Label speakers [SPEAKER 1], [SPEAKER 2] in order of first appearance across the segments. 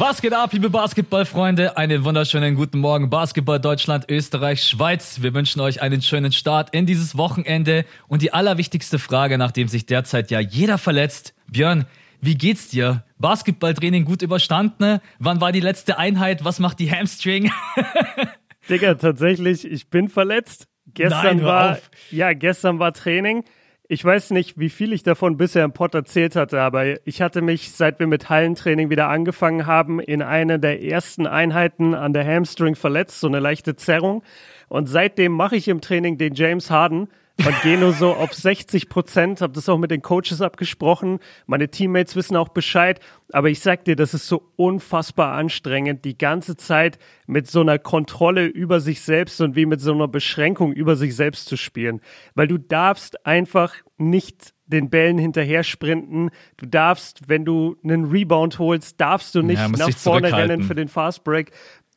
[SPEAKER 1] Was geht ab, liebe Basketballfreunde? Einen wunderschönen guten Morgen, Basketball Deutschland, Österreich, Schweiz. Wir wünschen euch einen schönen Start in dieses Wochenende. Und die allerwichtigste Frage, nachdem sich derzeit ja jeder verletzt. Björn, wie geht's dir? Basketballtraining gut überstanden? Wann war die letzte Einheit? Was macht die Hamstring?
[SPEAKER 2] Digga, tatsächlich, ich bin verletzt. Gestern
[SPEAKER 1] Nein,
[SPEAKER 2] war,
[SPEAKER 1] auf.
[SPEAKER 2] ja, gestern war Training. Ich weiß nicht, wie viel ich davon bisher im Pod erzählt hatte, aber ich hatte mich, seit wir mit Hallentraining wieder angefangen haben, in einer der ersten Einheiten an der Hamstring verletzt, so eine leichte Zerrung. Und seitdem mache ich im Training den James Harden und gehe nur so auf 60 Prozent, habe das auch mit den Coaches abgesprochen. Meine Teammates wissen auch Bescheid. Aber ich sag dir, das ist so unfassbar anstrengend, die ganze Zeit mit so einer Kontrolle über sich selbst und wie mit so einer Beschränkung über sich selbst zu spielen. Weil du darfst einfach nicht den Bällen hinterher sprinten. Du darfst, wenn du einen Rebound holst, darfst du nicht
[SPEAKER 1] Ja,
[SPEAKER 2] nach vorne rennen für den Fast Break.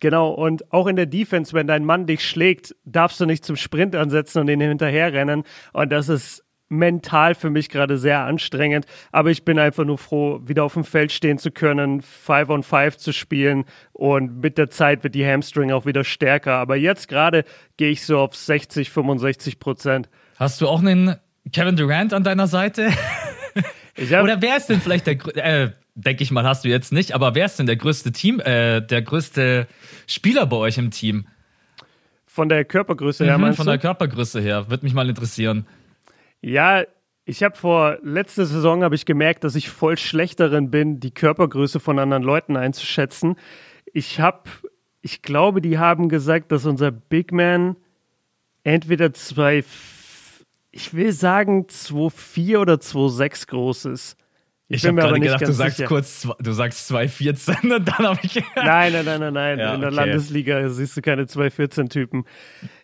[SPEAKER 2] Genau, und auch in der Defense, wenn dein Mann dich schlägt, darfst du nicht zum Sprint ansetzen und ihn hinterher rennen. Und das ist mental für mich gerade sehr anstrengend. Aber ich bin einfach nur froh, wieder auf dem Feld stehen zu können, Five on Five zu spielen. Und mit der Zeit wird die Hamstring auch wieder stärker. Aber jetzt gerade gehe ich so auf 60, 65 Prozent.
[SPEAKER 1] Hast du auch einen Kevin Durant an deiner Seite? Oder wer ist denn vielleicht der, äh, denke ich mal, hast du jetzt nicht, aber wer ist denn der größte Team, äh, der größte Spieler bei euch im Team?
[SPEAKER 2] von der Körpergröße her,
[SPEAKER 1] Mhm,
[SPEAKER 2] meinst
[SPEAKER 1] von
[SPEAKER 2] du?
[SPEAKER 1] der Körpergröße her, würde mich mal interessieren.
[SPEAKER 2] Ja, ich habe vor letzter Saison habe ich gemerkt, dass ich voll schlecht darin bin, die Körpergröße von anderen Leuten einzuschätzen. Ich habe, ich glaube, die haben gesagt, dass unser Big Man entweder zwei, ich will sagen 2,4 oder 2,6 groß ist.
[SPEAKER 1] Ich,
[SPEAKER 2] bin
[SPEAKER 1] habe
[SPEAKER 2] mir aber
[SPEAKER 1] gerade gedacht, du sagst
[SPEAKER 2] sicher.
[SPEAKER 1] kurz, du sagst 2,14 und dann habe ich.
[SPEAKER 2] Nein, nein, nein, nein, nein.
[SPEAKER 1] Ja,
[SPEAKER 2] In der
[SPEAKER 1] okay.
[SPEAKER 2] Landesliga siehst du keine 214-Typen.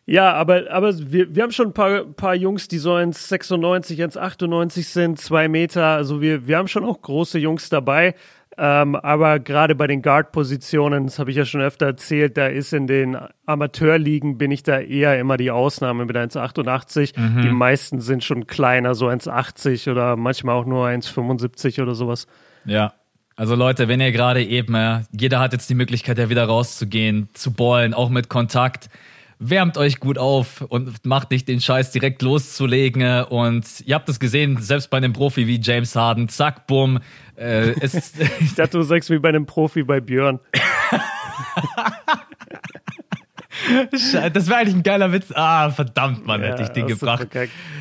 [SPEAKER 2] Ja, aber, aber wir, wir haben schon ein paar, paar Jungs, die so 1,96, 1,98 sind, zwei Meter. Also wir, wir haben schon auch große Jungs dabei. Ähm, aber gerade bei den Guard-Positionen, das habe ich ja schon öfter erzählt, da ist in den Amateurligen bin ich da eher immer die Ausnahme mit 1,88.
[SPEAKER 1] Mhm.
[SPEAKER 2] Die meisten sind schon kleiner, so 1,80 oder manchmal auch nur 1,75 oder sowas.
[SPEAKER 1] Ja. Also Leute, wenn ihr gerade eben, jeder hat jetzt die Möglichkeit, ja wieder rauszugehen, zu ballen, auch mit Kontakt. Wärmt euch gut auf und macht nicht den Scheiß direkt loszulegen. Und ihr habt es gesehen, selbst bei einem Profi wie James Harden, zack, bumm. Äh,
[SPEAKER 2] Ich dachte, du sagst wie bei einem Profi bei Björn.
[SPEAKER 1] das wäre eigentlich ein geiler Witz. Ah, verdammt, Mann, hätte ich den gebracht.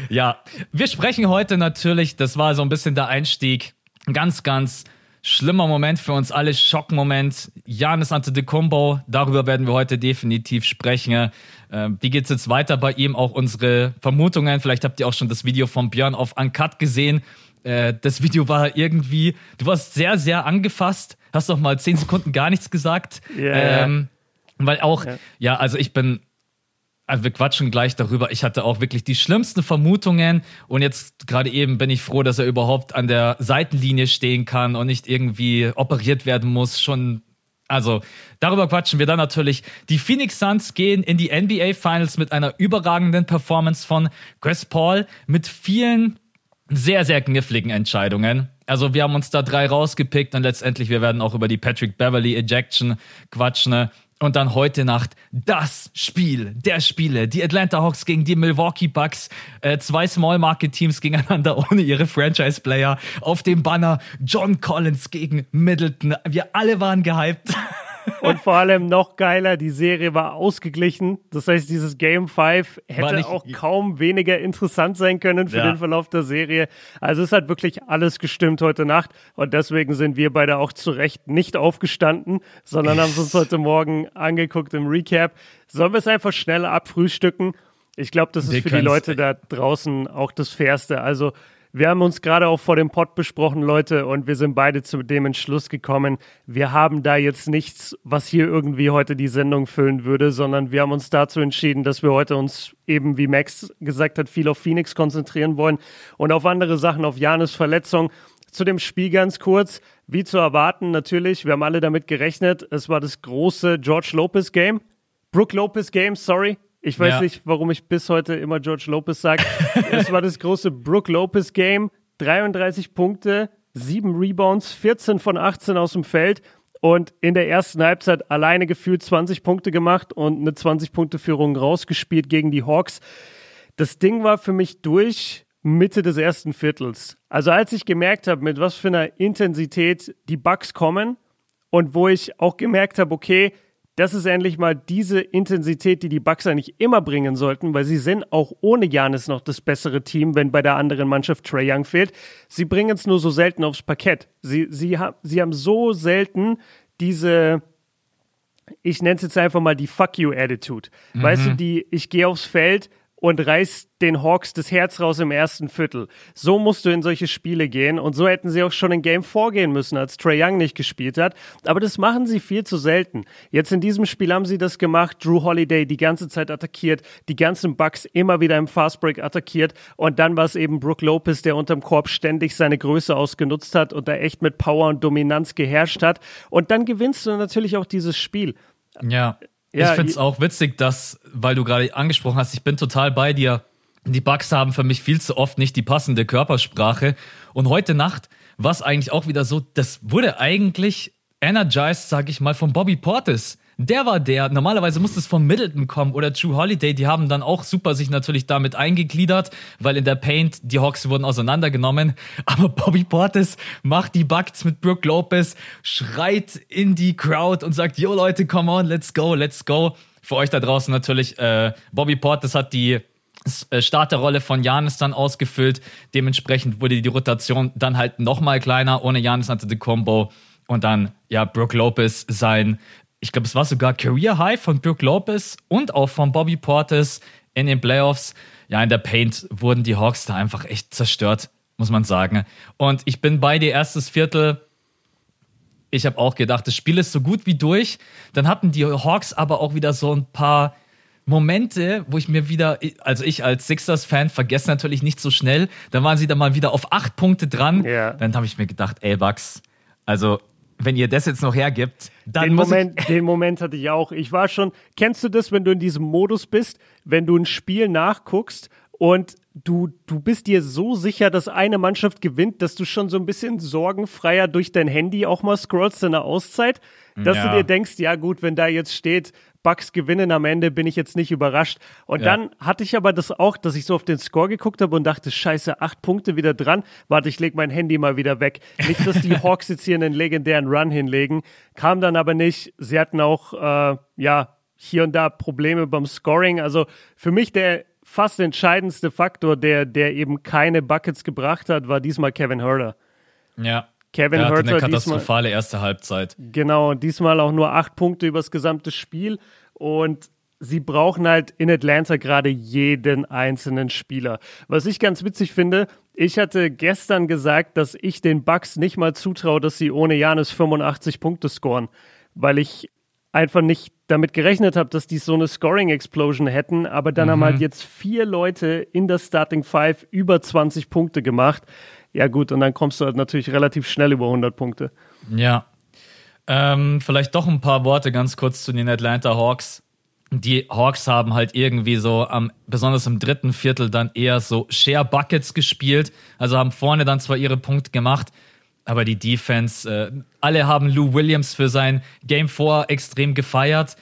[SPEAKER 1] Ja, wir sprechen heute natürlich, das war so ein bisschen der Einstieg, ein ganz, ganz schlimmer Moment für uns alle, Schockmoment. Janis Antetokounmpo, darüber werden wir heute definitiv sprechen. Ähm, wie geht's jetzt weiter bei ihm? Auch unsere Vermutungen. Vielleicht habt ihr auch schon das Video von Björn auf Uncut gesehen. Äh, das Video war irgendwie, du warst sehr, sehr angefasst, hast doch mal zehn Sekunden gar nichts gesagt.
[SPEAKER 2] Ja.
[SPEAKER 1] Ähm, weil auch,
[SPEAKER 2] Ja.
[SPEAKER 1] ja, also ich bin also wir quatschen gleich darüber. Ich hatte auch wirklich die schlimmsten Vermutungen und jetzt gerade eben bin ich froh, dass er überhaupt an der Seitenlinie stehen kann und nicht irgendwie operiert werden muss. Schon, also darüber quatschen wir dann natürlich. Die Phoenix Suns gehen in die NBA Finals mit einer überragenden Performance von Chris Paul mit vielen sehr, sehr kniffligen Entscheidungen. Also wir haben uns da drei rausgepickt und letztendlich, wir werden auch über die Patrick Beverly Ejection quatschen. Und dann heute Nacht das Spiel der Spiele. Die Atlanta Hawks gegen die Milwaukee Bucks. Äh, zwei Small Market Teams gegeneinander ohne ihre Franchise Player. Auf dem Banner John Collins gegen Middleton. Wir alle waren gehypt.
[SPEAKER 2] Und vor allem noch geiler, die Serie war ausgeglichen. Das heißt, dieses Game 5
[SPEAKER 1] War
[SPEAKER 2] hätte
[SPEAKER 1] nicht-
[SPEAKER 2] auch kaum weniger interessant sein können für
[SPEAKER 1] Ja.
[SPEAKER 2] den Verlauf der Serie. Also es hat wirklich alles gestimmt heute Nacht. Und deswegen sind wir beide auch zu Recht nicht aufgestanden, sondern haben es uns heute Morgen angeguckt im Recap. Sollen wir es einfach schnell abfrühstücken? Ich glaube, das ist
[SPEAKER 1] Wir
[SPEAKER 2] für die Leute da draußen auch das Fairste. Also wir haben uns gerade auch vor dem Pod besprochen, Leute, und wir sind beide zu dem Entschluss gekommen, wir haben da jetzt nichts, was hier irgendwie heute die Sendung füllen würde, sondern wir haben uns dazu entschieden, dass wir heute uns eben, wie Max gesagt hat, viel auf Phoenix konzentrieren wollen und auf andere Sachen, auf Janis Verletzung. Zu dem Spiel ganz kurz, wie zu erwarten, natürlich, wir haben alle damit gerechnet, es war das große George Lopez Game. Brooke Lopez Game, sorry. Ich weiß
[SPEAKER 1] Ja.
[SPEAKER 2] nicht, warum ich bis heute immer George Lopez sage. es war das große Brooke Lopez Game. 33 Punkte, 7 Rebounds, 14 von 18 aus dem Feld. und in der ersten Halbzeit alleine gefühlt 20 Punkte gemacht und eine 20-Punkte-Führung rausgespielt gegen die Hawks. Das Ding war für mich durch Mitte des ersten Viertels. Also als ich gemerkt habe, mit was für einer Intensität die Bucks kommen und wo ich auch gemerkt habe, okay, das ist endlich mal diese Intensität, die die Bucks eigentlich immer bringen sollten, weil sie sind auch ohne Janis noch das bessere Team, wenn bei der anderen Mannschaft Trey Young fehlt. Sie bringen es nur so selten aufs Parkett. Sie, sie, ha sie haben so selten diese, ich nenne es jetzt einfach mal die Fuck you Attitude. Mhm. Weißt du, die, ich gehe aufs Feld, und reißt den Hawks das Herz raus im ersten Viertel. So musst du in solche Spiele gehen und so hätten sie auch schon in Game vorgehen müssen, als Trey Young nicht gespielt hat. Aber das machen sie viel zu selten. Jetzt in diesem Spiel haben sie das gemacht. Drew Holiday die ganze Zeit attackiert, die ganzen Bucks immer wieder im Fastbreak attackiert und dann war es eben Brook Lopez, der unterm Korb ständig seine Größe ausgenutzt hat und da echt mit Power und Dominanz geherrscht hat. Und dann gewinnst du natürlich auch dieses Spiel.
[SPEAKER 1] Ja. Ja, ich finde es auch witzig, dass, weil du gerade angesprochen hast, ich bin total bei dir. Die Bugs haben für mich viel zu oft nicht die passende Körpersprache. Und heute Nacht war es eigentlich auch wieder so, das wurde eigentlich energized, sag ich mal, von Bobby Portis. Der war der. Normalerweise muss es von Middleton kommen oder True Holiday. Die haben dann auch super sich natürlich damit eingegliedert, weil in der Paint die Hawks wurden auseinandergenommen. Aber Bobby Portis macht die Bugs mit Brooke Lopez, schreit in die Crowd und sagt, yo Leute, come on, let's go, let's go. Für euch da draußen natürlich, äh, Bobby Portis hat die äh, Starterrolle von Janis dann ausgefüllt. Dementsprechend wurde die Rotation dann halt nochmal kleiner. Ohne Janis hatte die Combo. Und dann, ja, Brooke Lopez sein ich glaube, es war sogar Career High von Brooke Lopez und auch von Bobby Portis in den Playoffs. Ja, in der Paint wurden die Hawks da einfach echt zerstört, muss man sagen. Und ich bin bei dir erstes Viertel. Ich habe auch gedacht, das Spiel ist so gut wie durch. Dann hatten die Hawks aber auch wieder so ein paar Momente, wo ich mir wieder, also ich als Sixers-Fan vergesse natürlich nicht so schnell. Dann waren sie da mal wieder auf acht Punkte dran. Ja. Dann habe ich mir gedacht, ey, Bucks, also wenn ihr das jetzt noch hergibt, dann
[SPEAKER 2] den Moment, den Moment hatte ich auch. Ich war schon. Kennst du das, wenn du in diesem Modus bist, wenn du ein Spiel nachguckst und du du bist dir so sicher, dass eine Mannschaft gewinnt, dass du schon so ein bisschen sorgenfreier durch dein Handy auch mal scrollst in der Auszeit, dass ja. du dir denkst, ja gut, wenn da jetzt steht Bucks gewinnen am Ende, bin ich jetzt nicht überrascht. Und ja. dann hatte ich aber das auch, dass ich so auf den Score geguckt habe und dachte, scheiße, acht Punkte wieder dran. Warte, ich leg mein Handy mal wieder weg. Nicht, dass die Hawks jetzt hier einen legendären Run hinlegen. Kam dann aber nicht. Sie hatten auch, äh, ja, hier und da Probleme beim Scoring. Also für mich der fast entscheidendste Faktor, der, der eben keine Buckets gebracht hat, war diesmal Kevin Herter.
[SPEAKER 1] Ja. Kevin er hatte Herter eine katastrophale diesmal, erste Halbzeit.
[SPEAKER 2] Genau, diesmal auch nur acht Punkte übers gesamte Spiel. Und sie brauchen halt in Atlanta gerade jeden einzelnen Spieler. Was ich ganz witzig finde, ich hatte gestern gesagt, dass ich den Bucks nicht mal zutraue, dass sie ohne Janis 85 Punkte scoren, weil ich einfach nicht damit gerechnet habe, dass die so eine Scoring Explosion hätten, aber dann mhm. haben halt jetzt vier Leute in der Starting Five über 20 Punkte gemacht. Ja, gut, und dann kommst du halt natürlich relativ schnell über 100 Punkte.
[SPEAKER 1] Ja. Ähm, vielleicht doch ein paar Worte ganz kurz zu den Atlanta Hawks. Die Hawks haben halt irgendwie so am, besonders im dritten Viertel dann eher so Share Buckets gespielt. Also haben vorne dann zwar ihre Punkte gemacht, aber die Defense, äh, alle haben Lou Williams für sein Game 4 extrem gefeiert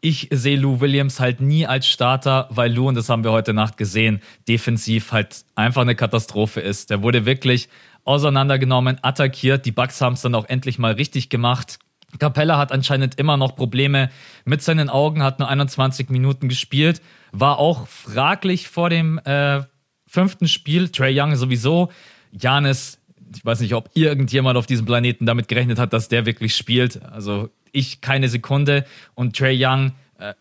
[SPEAKER 1] ich sehe Lou Williams halt nie als Starter, weil Lou, und das haben wir heute Nacht gesehen, defensiv halt einfach eine Katastrophe ist. Der wurde wirklich auseinandergenommen, attackiert. Die Bucks haben es dann auch endlich mal richtig gemacht. Capella hat anscheinend immer noch Probleme mit seinen Augen, hat nur 21 Minuten gespielt, war auch fraglich vor dem äh, fünften Spiel. Trey Young sowieso. Janis, ich weiß nicht, ob irgendjemand auf diesem Planeten damit gerechnet hat, dass der wirklich spielt. Also ich keine Sekunde. Und Trey Young, äh,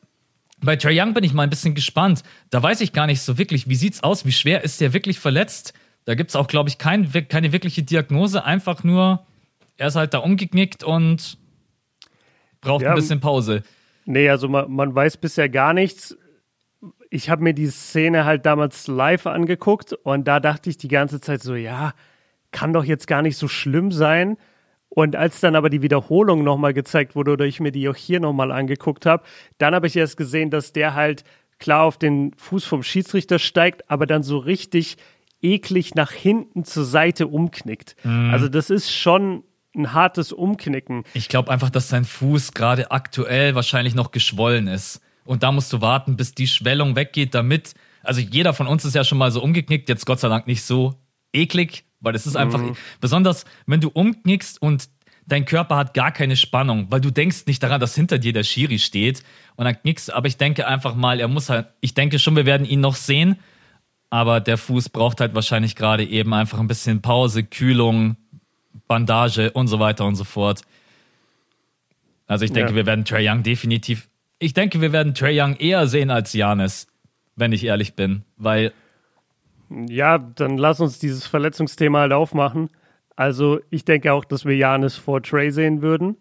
[SPEAKER 1] bei Trey Young bin ich mal ein bisschen gespannt. Da weiß ich gar nicht so wirklich, wie sieht's aus, wie schwer ist der wirklich verletzt? Da gibt es auch, glaube ich, kein, keine wirkliche Diagnose, einfach nur, er ist halt da umgeknickt und braucht ja, ein bisschen Pause.
[SPEAKER 2] Nee, also man, man weiß bisher gar nichts. Ich habe mir die Szene halt damals live angeguckt und da dachte ich die ganze Zeit so, ja, kann doch jetzt gar nicht so schlimm sein. Und als dann aber die Wiederholung nochmal gezeigt wurde oder ich mir die auch hier nochmal angeguckt habe, dann habe ich erst gesehen, dass der halt klar auf den Fuß vom Schiedsrichter steigt, aber dann so richtig eklig nach hinten zur Seite umknickt. Mhm. Also das ist schon ein hartes Umknicken.
[SPEAKER 1] Ich glaube einfach, dass sein Fuß gerade aktuell wahrscheinlich noch geschwollen ist. Und da musst du warten, bis die Schwellung weggeht, damit. Also jeder von uns ist ja schon mal so umgeknickt, jetzt Gott sei Dank nicht so eklig, weil es ist einfach, mhm. besonders wenn du umknickst und dein Körper hat gar keine Spannung, weil du denkst nicht daran, dass hinter dir der Schiri steht und dann knickst, aber ich denke einfach mal, er muss halt, ich denke schon, wir werden ihn noch sehen, aber der Fuß braucht halt wahrscheinlich gerade eben einfach ein bisschen Pause, Kühlung, Bandage und so weiter und so fort. Also ich denke, ja. wir werden Trey Young definitiv, ich denke, wir werden Trey Young eher sehen als Janis, wenn ich ehrlich bin, weil
[SPEAKER 2] ja, dann lass uns dieses Verletzungsthema halt aufmachen. Also ich denke auch, dass wir Janis vor Trey sehen würden.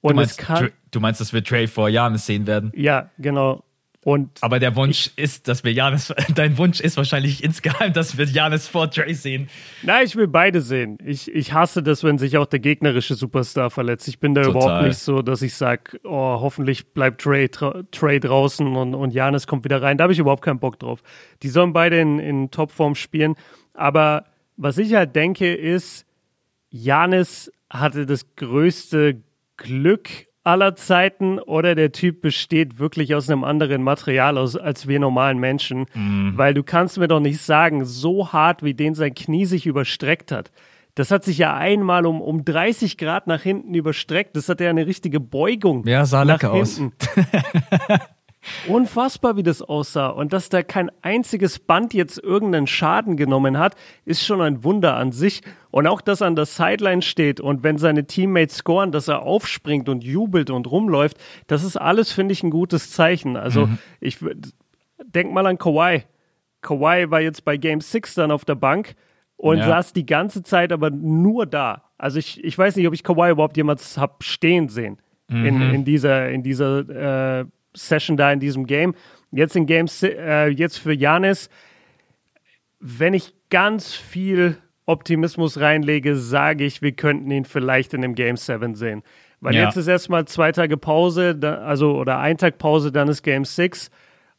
[SPEAKER 1] Und du meinst, kann, du meinst, dass wir Trey vor Janis sehen werden?
[SPEAKER 2] Ja, genau. Und
[SPEAKER 1] Aber der Wunsch ich, ist, dass wir Janis, dein Wunsch ist wahrscheinlich insgeheim, dass wir Janis vor Trey sehen.
[SPEAKER 2] Nein, ich will beide sehen. Ich, ich hasse das, wenn sich auch der gegnerische Superstar verletzt. Ich bin da Total. überhaupt nicht so, dass ich sage, oh, hoffentlich bleibt Trey, Trey draußen und, und Janis kommt wieder rein. Da habe ich überhaupt keinen Bock drauf. Die sollen beide in, in Topform spielen. Aber was ich halt denke, ist, Janis hatte das größte Glück aller Zeiten oder der Typ besteht wirklich aus einem anderen Material aus, als wir normalen Menschen. Mhm. Weil du kannst mir doch nicht sagen, so hart wie den sein Knie sich überstreckt hat. Das hat sich ja einmal um, um 30 Grad nach hinten überstreckt. Das hat ja eine richtige Beugung.
[SPEAKER 1] Ja, sah lecker
[SPEAKER 2] hinten. aus. Unfassbar, wie das aussah. Und dass da kein einziges Band jetzt irgendeinen Schaden genommen hat, ist schon ein Wunder an sich. Und auch, dass er an der Sideline steht und wenn seine Teammates scoren, dass er aufspringt und jubelt und rumläuft, das ist alles, finde ich, ein gutes Zeichen. Also, mhm. ich denk mal an Kawhi. Kawhi war jetzt bei Game 6 dann auf der Bank und ja. saß die ganze Zeit aber nur da. Also ich, ich weiß nicht, ob ich Kawhi überhaupt jemals hab stehen sehen mhm. in, in dieser, in dieser äh, Session da in diesem Game. Jetzt in Game, äh, jetzt für Janis, wenn ich ganz viel Optimismus reinlege, sage ich, wir könnten ihn vielleicht in dem Game 7 sehen. Weil ja. jetzt ist erstmal zwei Tage Pause, also oder ein Tag Pause, dann ist Game 6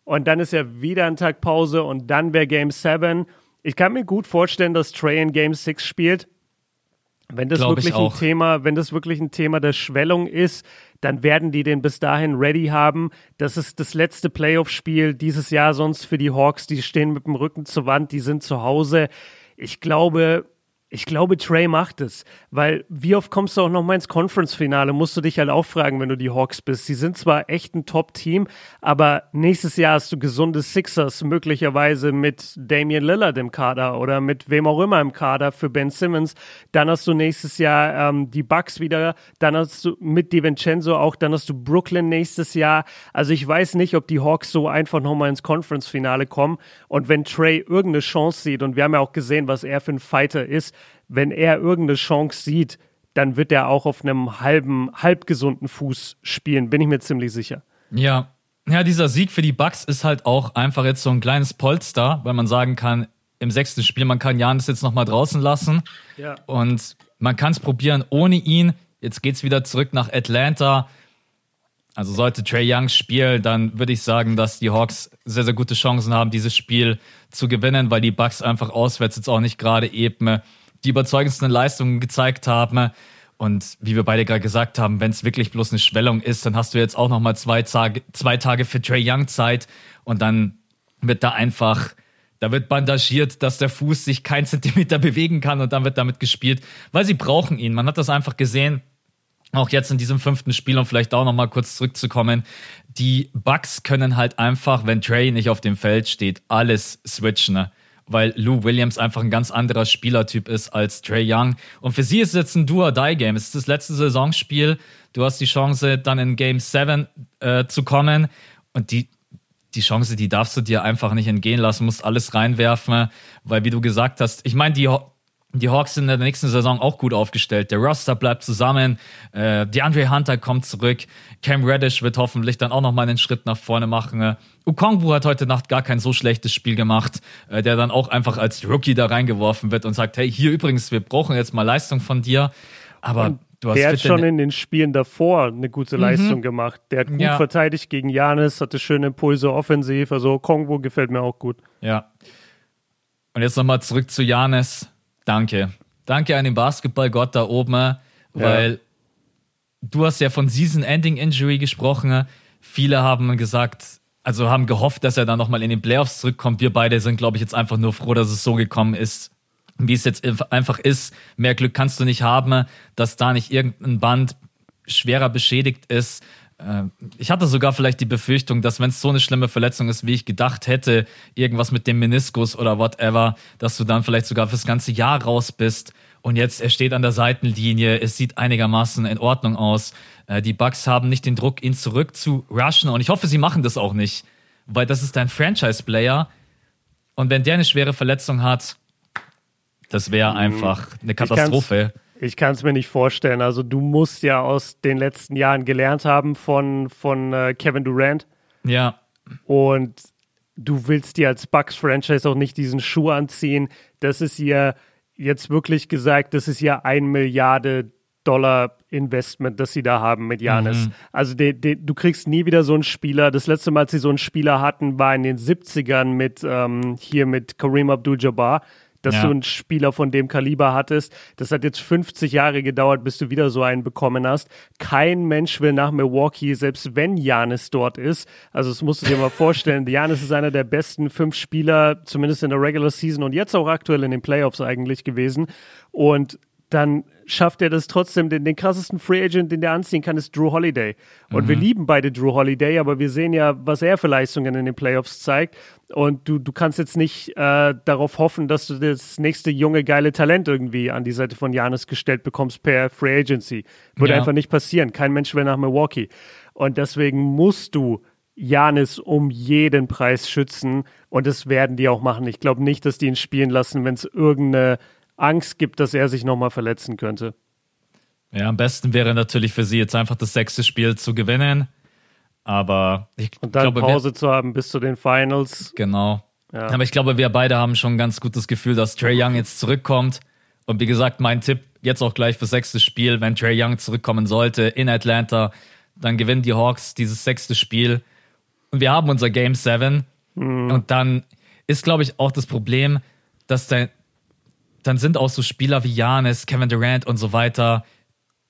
[SPEAKER 2] und dann ist ja wieder ein Tag Pause und dann wäre Game 7. Ich kann mir gut vorstellen, dass Trey in Game 6 spielt. Wenn das Glaube wirklich ein Thema, wenn das wirklich ein Thema der Schwellung ist, dann werden die den bis dahin ready haben. Das ist das letzte Playoff-Spiel dieses Jahr sonst für die Hawks. Die stehen mit dem Rücken zur Wand, die sind zu Hause. Ich glaube, ich glaube, Trey macht es, weil wie oft kommst du auch noch mal ins Conference-Finale, musst du dich halt auch fragen, wenn du die Hawks bist. Sie sind zwar echt ein Top-Team, aber nächstes Jahr hast du gesunde Sixers, möglicherweise mit Damian Lillard im Kader oder mit wem auch immer im Kader für Ben Simmons. Dann hast du nächstes Jahr ähm, die Bucks wieder, dann hast du mit DiVincenzo auch, dann hast du Brooklyn nächstes Jahr. Also ich weiß nicht, ob die Hawks so einfach noch mal ins Conference-Finale kommen und wenn Trey irgendeine Chance sieht und wir haben ja auch gesehen, was er für ein Fighter ist, wenn er irgendeine Chance sieht, dann wird er auch auf einem halben, halbgesunden Fuß spielen, bin ich mir ziemlich sicher.
[SPEAKER 1] Ja. Ja, dieser Sieg für die Bucks ist halt auch einfach jetzt so ein kleines Polster, weil man sagen kann, im sechsten Spiel, man kann Janis jetzt nochmal draußen lassen. Ja. Und man kann es probieren ohne ihn. Jetzt geht es wieder zurück nach Atlanta. Also sollte Trey Young spielen, dann würde ich sagen, dass die Hawks sehr, sehr gute Chancen haben, dieses Spiel zu gewinnen, weil die Bucks einfach auswärts jetzt auch nicht gerade eben die überzeugendsten Leistungen gezeigt haben. Und wie wir beide gerade gesagt haben, wenn es wirklich bloß eine Schwellung ist, dann hast du jetzt auch noch mal zwei Tage, zwei Tage für Trey Young Zeit und dann wird da einfach, da wird bandagiert, dass der Fuß sich kein Zentimeter bewegen kann und dann wird damit gespielt, weil sie brauchen ihn. Man hat das einfach gesehen. Auch jetzt in diesem fünften Spiel, um vielleicht auch noch mal kurz zurückzukommen, die Bucks können halt einfach, wenn Trey nicht auf dem Feld steht, alles switchen. Ne? Weil Lou Williams einfach ein ganz anderer Spielertyp ist als Trey Young. Und für sie ist es jetzt ein Do-or-Die-Game. Es ist das letzte Saisonspiel. Du hast die Chance, dann in Game 7 äh, zu kommen. Und die, die Chance, die darfst du dir einfach nicht entgehen lassen, musst alles reinwerfen, weil wie du gesagt hast, ich meine, die die Hawks sind in der nächsten Saison auch gut aufgestellt. Der Roster bleibt zusammen. Äh, DeAndre Hunter kommt zurück. Cam Reddish wird hoffentlich dann auch nochmal einen Schritt nach vorne machen. Ukongwu hat heute Nacht gar kein so schlechtes Spiel gemacht, äh, der dann auch einfach als Rookie da reingeworfen wird und sagt, hey, hier übrigens, wir brauchen jetzt mal Leistung von dir. Aber und
[SPEAKER 2] du hast der hat schon in den Spielen davor eine gute mhm. Leistung gemacht. Der hat gut ja. verteidigt gegen Janis, hatte schöne Impulse offensiv. Also Kongwu gefällt mir auch gut.
[SPEAKER 1] Ja. Und jetzt nochmal zurück zu Janis Danke. danke an den Basketballgott da oben, weil ja. du hast ja von Season-Ending-Injury gesprochen. Viele haben gesagt, also haben gehofft, dass er dann nochmal in den Playoffs zurückkommt. Wir beide sind, glaube ich, jetzt einfach nur froh, dass es so gekommen ist, wie es jetzt einfach ist. Mehr Glück kannst du nicht haben, dass da nicht irgendein Band schwerer beschädigt ist. Äh, ich hatte sogar vielleicht die Befürchtung, dass wenn es so eine schlimme Verletzung ist, wie ich gedacht hätte, irgendwas mit dem Meniskus oder whatever, dass du dann vielleicht sogar fürs ganze Jahr raus bist. Und jetzt, er steht an der Seitenlinie, es sieht einigermaßen in Ordnung aus. Äh, die Bucks haben nicht den Druck, ihn zurück zu rushen. Und ich hoffe, sie machen das auch nicht, weil das ist dein Franchise-Player. Und wenn der eine schwere Verletzung hat, das wäre mhm. einfach eine Katastrophe.
[SPEAKER 2] Ich kann es mir nicht vorstellen. Also du musst ja aus den letzten Jahren gelernt haben von, von äh, Kevin Durant.
[SPEAKER 1] Ja.
[SPEAKER 2] Und du willst dir als Bucks-Franchise auch nicht diesen Schuh anziehen. Das ist ja jetzt wirklich gesagt, das ist ja ein Milliarde Dollar Investment, das sie da haben mit Janis. Mhm. Also de, de, du kriegst nie wieder so einen Spieler. Das letzte Mal, als sie so einen Spieler hatten, war in den 70ern mit ähm, hier mit Kareem Abdul-Jabbar dass ja. du einen Spieler von dem Kaliber hattest. Das hat jetzt 50 Jahre gedauert, bis du wieder so einen bekommen hast. Kein Mensch will nach Milwaukee, selbst wenn Janis dort ist. Also das musst du dir mal vorstellen. Janis ist einer der besten fünf Spieler, zumindest in der Regular Season und jetzt auch aktuell in den Playoffs eigentlich gewesen. Und dann schafft er das trotzdem. Den, den krassesten Free Agent, den der anziehen kann, ist Drew Holiday. Und mhm. wir lieben beide Drew Holiday, aber wir sehen ja, was er für Leistungen in den Playoffs zeigt. Und du, du kannst jetzt nicht äh, darauf hoffen, dass du das nächste junge, geile Talent irgendwie an die Seite von Janis gestellt bekommst per Free Agency. Würde ja. einfach nicht passieren. Kein Mensch will nach Milwaukee. Und deswegen musst du Janis um jeden Preis schützen. Und das werden die auch machen. Ich glaube nicht, dass die ihn spielen lassen, wenn es irgendeine Angst gibt, dass er sich nochmal verletzen könnte.
[SPEAKER 1] Ja, am besten wäre natürlich für sie jetzt einfach das sechste Spiel zu gewinnen. Aber ich
[SPEAKER 2] Und dann glaube, Pause wir, zu haben bis zu den Finals.
[SPEAKER 1] Genau. Ja. Aber ich glaube, wir beide haben schon ein ganz gutes Gefühl, dass Trey Young jetzt zurückkommt. Und wie gesagt, mein Tipp jetzt auch gleich fürs sechste Spiel, wenn Trey Young zurückkommen sollte in Atlanta, dann gewinnen die Hawks dieses sechste Spiel. Und wir haben unser Game 7. Mhm. Und dann ist, glaube ich, auch das Problem, dass der, dann sind auch so Spieler wie Janis, Kevin Durant und so weiter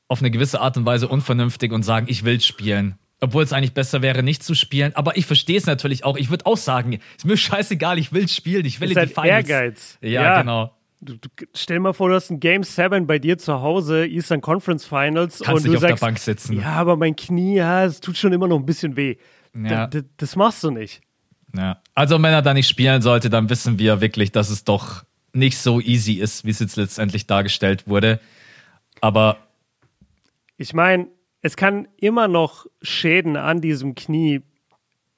[SPEAKER 1] auf eine gewisse Art und Weise unvernünftig und sagen, ich will spielen. Obwohl es eigentlich besser wäre, nicht zu spielen. Aber ich verstehe es natürlich auch. Ich würde auch sagen, ist mir scheißegal, ich will spielen, ich will
[SPEAKER 2] in die halt Finals. Ehrgeiz.
[SPEAKER 1] Ja, ja. genau.
[SPEAKER 2] Du, du, stell mal vor, du hast ein Game 7 bei dir zu Hause, Eastern Conference Finals.
[SPEAKER 1] Kannst
[SPEAKER 2] und
[SPEAKER 1] du auf
[SPEAKER 2] sagst,
[SPEAKER 1] der Bank sitzen.
[SPEAKER 2] Ja, aber mein Knie, ja, es tut schon immer noch ein bisschen weh. Ja. D das machst du nicht.
[SPEAKER 1] Ja. Also, wenn er da nicht spielen sollte, dann wissen wir wirklich, dass es doch nicht so easy ist, wie es jetzt letztendlich dargestellt wurde. Aber
[SPEAKER 2] ich meine, es kann immer noch Schäden an diesem Knie,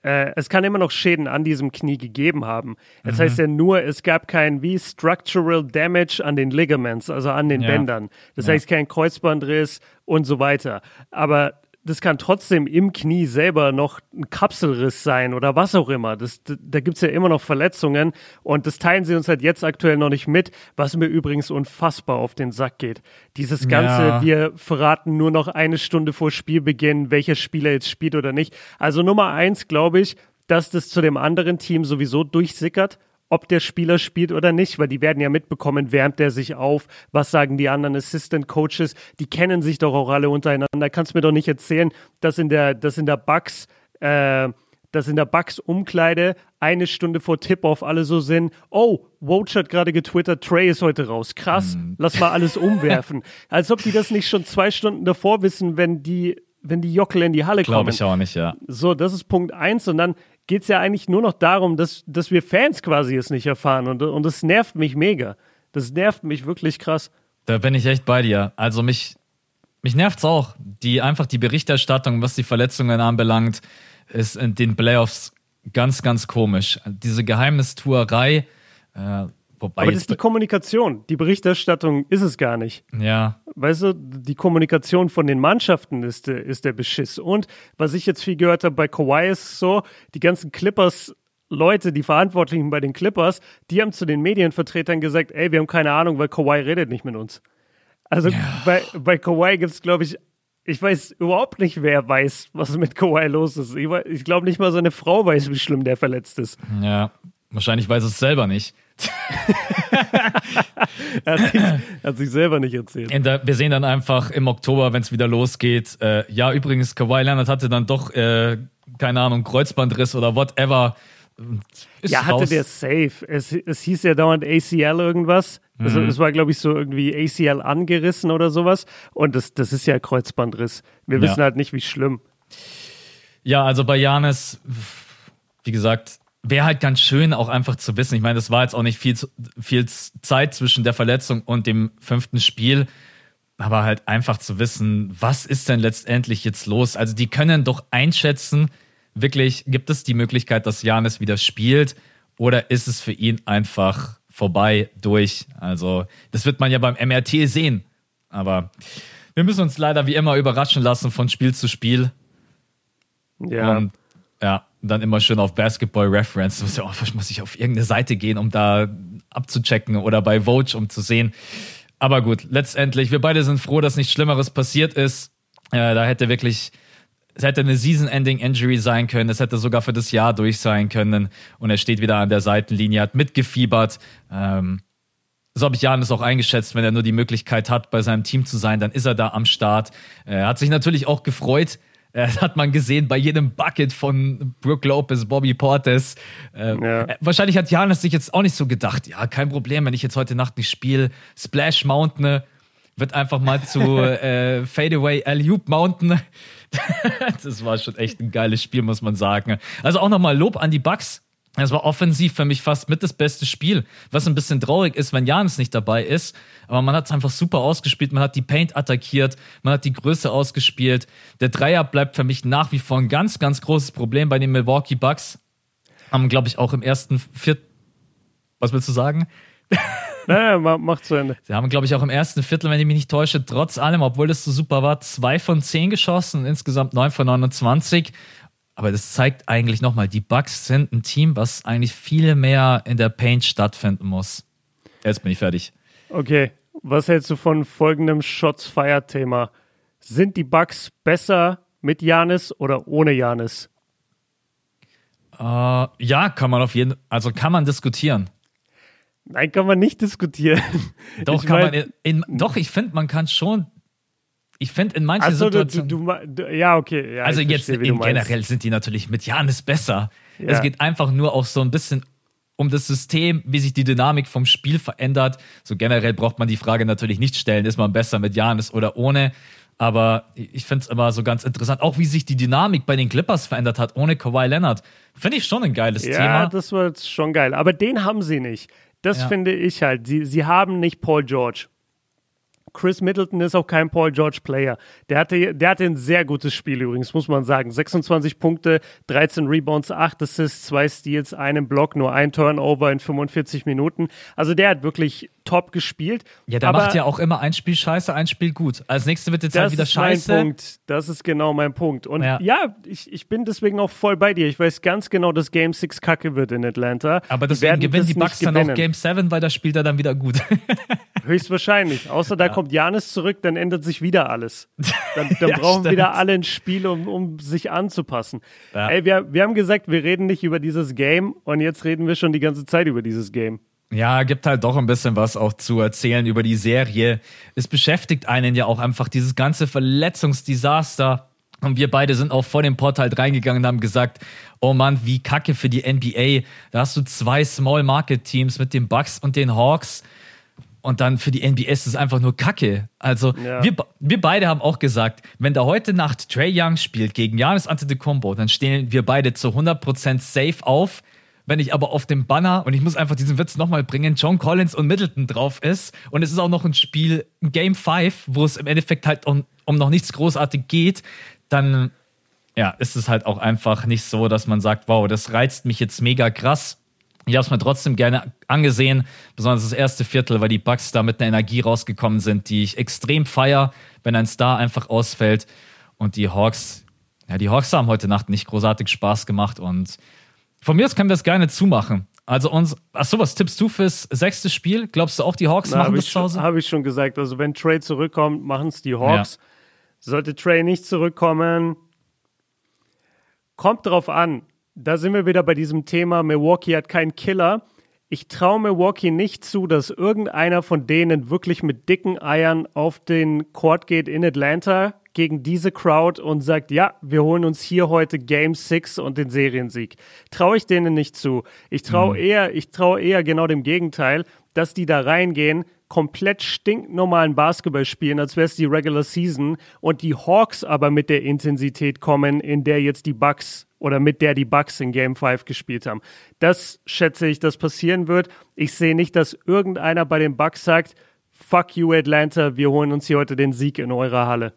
[SPEAKER 2] äh, es kann immer noch Schäden an diesem Knie gegeben haben. Das mhm. heißt ja nur, es gab kein wie Structural Damage an den Ligaments, also an den ja. Bändern. Das ja. heißt kein Kreuzbandriss und so weiter. Aber das kann trotzdem im Knie selber noch ein Kapselriss sein oder was auch immer. Das, da gibt es ja immer noch Verletzungen und das teilen sie uns halt jetzt aktuell noch nicht mit, was mir übrigens unfassbar auf den Sack geht. Dieses Ganze, ja. wir verraten nur noch eine Stunde vor Spielbeginn, welcher Spieler jetzt spielt oder nicht. Also Nummer eins, glaube ich, dass das zu dem anderen Team sowieso durchsickert ob der Spieler spielt oder nicht, weil die werden ja mitbekommen, wärmt er sich auf, was sagen die anderen Assistant Coaches, die kennen sich doch auch alle untereinander. Kannst mir doch nicht erzählen, dass in der, dass in der Bugs, äh, dass in der Bugs Umkleide eine Stunde vor Tip-Off alle so sind, oh, Woj hat gerade getwittert, Trey ist heute raus. Krass, mhm. lass mal alles umwerfen. Als ob die das nicht schon zwei Stunden davor wissen, wenn die wenn die Jockel in die Halle
[SPEAKER 1] Glaub
[SPEAKER 2] kommen.
[SPEAKER 1] Glaube ich auch nicht, ja.
[SPEAKER 2] So, das ist Punkt eins. Und dann geht es ja eigentlich nur noch darum, dass, dass wir Fans quasi es nicht erfahren. Und, und das nervt mich mega. Das nervt mich wirklich krass.
[SPEAKER 1] Da bin ich echt bei dir. Also mich, mich es auch. Die, einfach die Berichterstattung, was die Verletzungen anbelangt, ist in den Playoffs ganz, ganz komisch. Diese Geheimnistuerei, äh,
[SPEAKER 2] Wobei Aber das ist die Kommunikation. Die Berichterstattung ist es gar nicht.
[SPEAKER 1] Ja.
[SPEAKER 2] Weißt du, die Kommunikation von den Mannschaften ist, ist der Beschiss. Und was ich jetzt viel gehört habe bei Kawhi ist so, die ganzen Clippers Leute, die Verantwortlichen bei den Clippers, die haben zu den Medienvertretern gesagt, ey, wir haben keine Ahnung, weil Kawhi redet nicht mit uns. Also ja. bei, bei Kawhi gibt es, glaube ich, ich weiß überhaupt nicht, wer weiß, was mit Kawhi los ist. Ich, ich glaube nicht mal seine Frau weiß, wie schlimm der verletzt ist.
[SPEAKER 1] Ja, wahrscheinlich weiß es selber nicht.
[SPEAKER 2] er, hat sich, er, hat sich, selber nicht erzählt.
[SPEAKER 1] Der, wir sehen dann einfach im Oktober, wenn es wieder losgeht. Äh, ja, übrigens, Kawhi Leonard hatte dann doch, äh, keine Ahnung, Kreuzbandriss oder whatever.
[SPEAKER 2] Ist ja, hatte der safe. Es, es hieß ja dauernd ACL irgendwas. Also mhm. es war, glaube ich, so irgendwie ACL angerissen oder sowas. Und das, das ist ja Kreuzbandriss. Wir ja. wissen halt nicht, wie schlimm.
[SPEAKER 1] Ja, also bei Janis, wie gesagt, wäre halt ganz schön auch einfach zu wissen. Ich meine, das war jetzt auch nicht viel, viel Zeit zwischen der Verletzung und dem fünften Spiel. Aber halt einfach zu wissen, was ist denn letztendlich jetzt los? Also die können doch einschätzen, wirklich, gibt es die Möglichkeit, dass Janis wieder spielt? Oder ist es für ihn einfach vorbei, durch? Also, das wird man ja beim MRT sehen. Aber wir müssen uns leider wie immer überraschen lassen von Spiel zu Spiel. Ja. Und ja, dann immer schön auf Basketball Reference. Muss, ja auch, muss ich auf irgendeine Seite gehen, um da abzuchecken oder bei Vogue, um zu sehen. Aber gut, letztendlich, wir beide sind froh, dass nichts Schlimmeres passiert ist. Äh, da hätte wirklich, es hätte eine Season-Ending-Injury sein können. Es hätte sogar für das Jahr durch sein können. Und er steht wieder an der Seitenlinie, hat mitgefiebert. Ähm, so habe ich Janis auch eingeschätzt, wenn er nur die Möglichkeit hat, bei seinem Team zu sein, dann ist er da am Start. Er hat sich natürlich auch gefreut, äh, das hat man gesehen bei jedem Bucket von Brooke Lopez, Bobby Portes. Äh, ja. Äh, wahrscheinlich hat Janis sich jetzt auch nicht so gedacht, ja, kein Problem, wenn ich jetzt heute Nacht nicht spiele. Splash Mountain wird einfach mal zu äh, Fadeaway Alley-Oop Mountain. das war schon echt ein geiles Spiel, muss man sagen. Also auch nochmal Lob an die Bucks. Es war offensiv für mich fast mit das beste Spiel, was ein bisschen traurig ist, wenn Janis nicht dabei ist. Aber man hat es einfach super ausgespielt. Man hat die Paint attackiert, man hat die Größe ausgespielt. Der Dreier bleibt für mich nach wie vor ein ganz, ganz großes Problem bei den Milwaukee Bucks. Haben, glaube ich, auch im ersten Viertel. Was willst du sagen?
[SPEAKER 2] Naja, mach zu Ende.
[SPEAKER 1] Sie haben, glaube ich, auch im ersten Viertel, wenn ich mich nicht täusche, trotz allem, obwohl das so super war, zwei von zehn geschossen, insgesamt neun von 29. Aber das zeigt eigentlich nochmal, die Bucks sind ein Team, was eigentlich viel mehr in der Paint stattfinden muss. Jetzt bin ich fertig.
[SPEAKER 2] Okay, was hältst du von folgendem Shots-Fire-Thema? Sind die Bucks besser mit Janis oder ohne Janis?
[SPEAKER 1] Uh, ja, kann man auf jeden also kann man diskutieren.
[SPEAKER 2] Nein, kann man nicht diskutieren.
[SPEAKER 1] Doch, ich kann mein, man in, in, doch, ich finde, man kann schon ich finde in manchen so, Situationen. Du,
[SPEAKER 2] du, ja, okay. Ja,
[SPEAKER 1] also jetzt verstehe, generell sind die natürlich mit Janis besser. Ja. Es geht einfach nur auch so ein bisschen um das System, wie sich die Dynamik vom Spiel verändert. So generell braucht man die Frage natürlich nicht stellen, ist man besser mit Janis oder ohne. Aber ich finde es immer so ganz interessant, auch wie sich die Dynamik bei den Clippers verändert hat, ohne Kawhi Leonard. Finde ich schon ein geiles
[SPEAKER 2] ja,
[SPEAKER 1] Thema.
[SPEAKER 2] Ja, das war schon geil. Aber den haben sie nicht. Das ja. finde ich halt. Sie, sie haben nicht Paul George. Chris Middleton ist auch kein Paul George Player. Der hatte, der hatte ein sehr gutes Spiel übrigens, muss man sagen. 26 Punkte, 13 Rebounds, 8 Assists, 2 Steals, einen Block, nur ein Turnover in 45 Minuten. Also der hat wirklich top gespielt.
[SPEAKER 1] Ja, der macht ja auch immer ein Spiel scheiße, ein Spiel gut. Als nächstes wird jetzt halt wieder scheiße.
[SPEAKER 2] Das ist mein Punkt. Das ist genau mein Punkt. Und ja, ja ich, ich bin deswegen auch voll bei dir. Ich weiß ganz genau, dass Game 6 kacke wird in Atlanta.
[SPEAKER 1] Aber deswegen gewinnen die Bucks dann auch Game 7, weil da spielt er dann wieder gut.
[SPEAKER 2] Höchstwahrscheinlich. Außer da ja. kommt Janis zurück, dann ändert sich wieder alles. Dann, dann ja, brauchen stimmt. wieder alle ein Spiel, um, um sich anzupassen. Ey, wir, wir haben gesagt, wir reden nicht über dieses Game und jetzt reden wir schon die ganze Zeit über dieses Game.
[SPEAKER 1] Ja, gibt halt doch ein bisschen was auch zu erzählen über die Serie. Es beschäftigt einen ja auch einfach dieses ganze Verletzungsdesaster. Und wir beide sind auch vor dem Port halt reingegangen und haben gesagt, oh Mann, wie kacke für die NBA. Da hast du zwei Small Market Teams mit den Bucks und den Hawks. Und dann für die NBA ist es einfach nur Kacke. Also ja. wir, wir beide haben auch gesagt, wenn da heute Nacht Trey Young spielt gegen Giannis Antetokounmpo, dann stehen wir beide zu 100% safe auf. Wenn ich aber auf dem Banner, und ich muss einfach diesen Witz nochmal bringen, John Collins und Middleton drauf ist und es ist auch noch ein Spiel, Game 5, wo es im Endeffekt halt um, um noch nichts großartig geht, dann ja, ist es halt auch einfach nicht so, dass man sagt, wow, das reizt mich jetzt mega krass. Ich habe es mir trotzdem gerne angesehen, besonders das erste Viertel, weil die Bucks da mit einer Energie rausgekommen sind, die ich extrem feier, wenn ein Star einfach ausfällt. Und die Hawks, ja, die Hawks haben heute Nacht nicht großartig Spaß gemacht und von mir aus können wir es gerne zumachen. Also uns, achso, was tippst du fürs sechste Spiel? Glaubst du auch, die Hawks Na, machen das zu Hause?
[SPEAKER 2] Habe ich schon gesagt. Also wenn Trey zurückkommt, machen es die Hawks. Ja. Sollte Trey nicht zurückkommen, kommt drauf an. Da sind wir wieder bei diesem Thema, Milwaukee hat keinen Killer. ich traue Milwaukee nicht zu, dass irgendeiner von denen wirklich mit dicken Eiern auf den Court geht in Atlanta gegen diese Crowd und sagt, ja, wir holen uns hier heute Game 6 und den Seriensieg. Traue ich denen nicht zu. Ich traue mhm. eher, ich traue eher genau dem Gegenteil, dass die da reingehen, komplett stinknormalen Basketball spielen, als wäre es die Regular Season und die Hawks aber mit der Intensität kommen, in der jetzt die Bucks oder mit der die Bucks in Game 5 gespielt haben. Das schätze ich, dass passieren wird. Ich sehe nicht, dass irgendeiner bei den Bucks sagt, fuck you Atlanta, wir holen uns hier heute den Sieg in eurer Halle.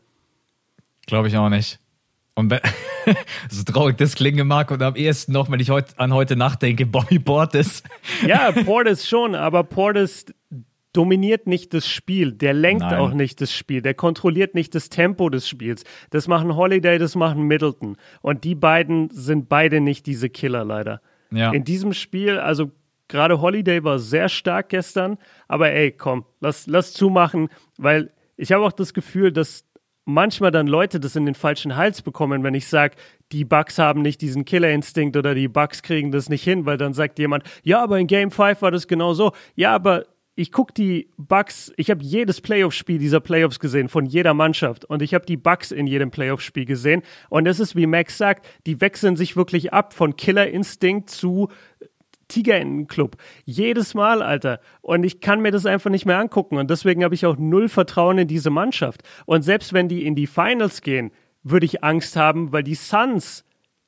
[SPEAKER 1] Glaube ich auch nicht. Und so traurig das klingen mag und am ehesten noch, wenn ich heut, an heute nachdenke, Bobby Portis.
[SPEAKER 2] Ja, Portis schon, aber Portis dominiert nicht das Spiel, der lenkt Nein. auch nicht das Spiel, der kontrolliert nicht das Tempo des Spiels. Das machen Holiday, das machen Middleton. Und die beiden sind beide nicht diese Killer leider. Ja. In diesem Spiel, also gerade Holiday war sehr stark gestern, aber ey, komm, lass, lass zumachen, weil ich habe auch das Gefühl, dass manchmal dann Leute das in den falschen Hals bekommen, wenn ich sage, die Bugs haben nicht diesen Killerinstinkt oder die Bugs kriegen das nicht hin, weil dann sagt jemand, ja, aber in Game 5 war das genau so. Ja, aber ich gucke die Bugs, ich habe jedes Playoff-Spiel dieser Playoffs gesehen, von jeder Mannschaft. Und ich habe die Bugs in jedem Playoff-Spiel gesehen. Und es ist, wie Max sagt, die wechseln sich wirklich ab von Killer-Instinkt zu Tiger-Club. Jedes Mal, Alter. Und ich kann mir das einfach nicht mehr angucken. Und deswegen habe ich auch null Vertrauen in diese Mannschaft. Und selbst wenn die in die Finals gehen, würde ich Angst haben, weil die Suns,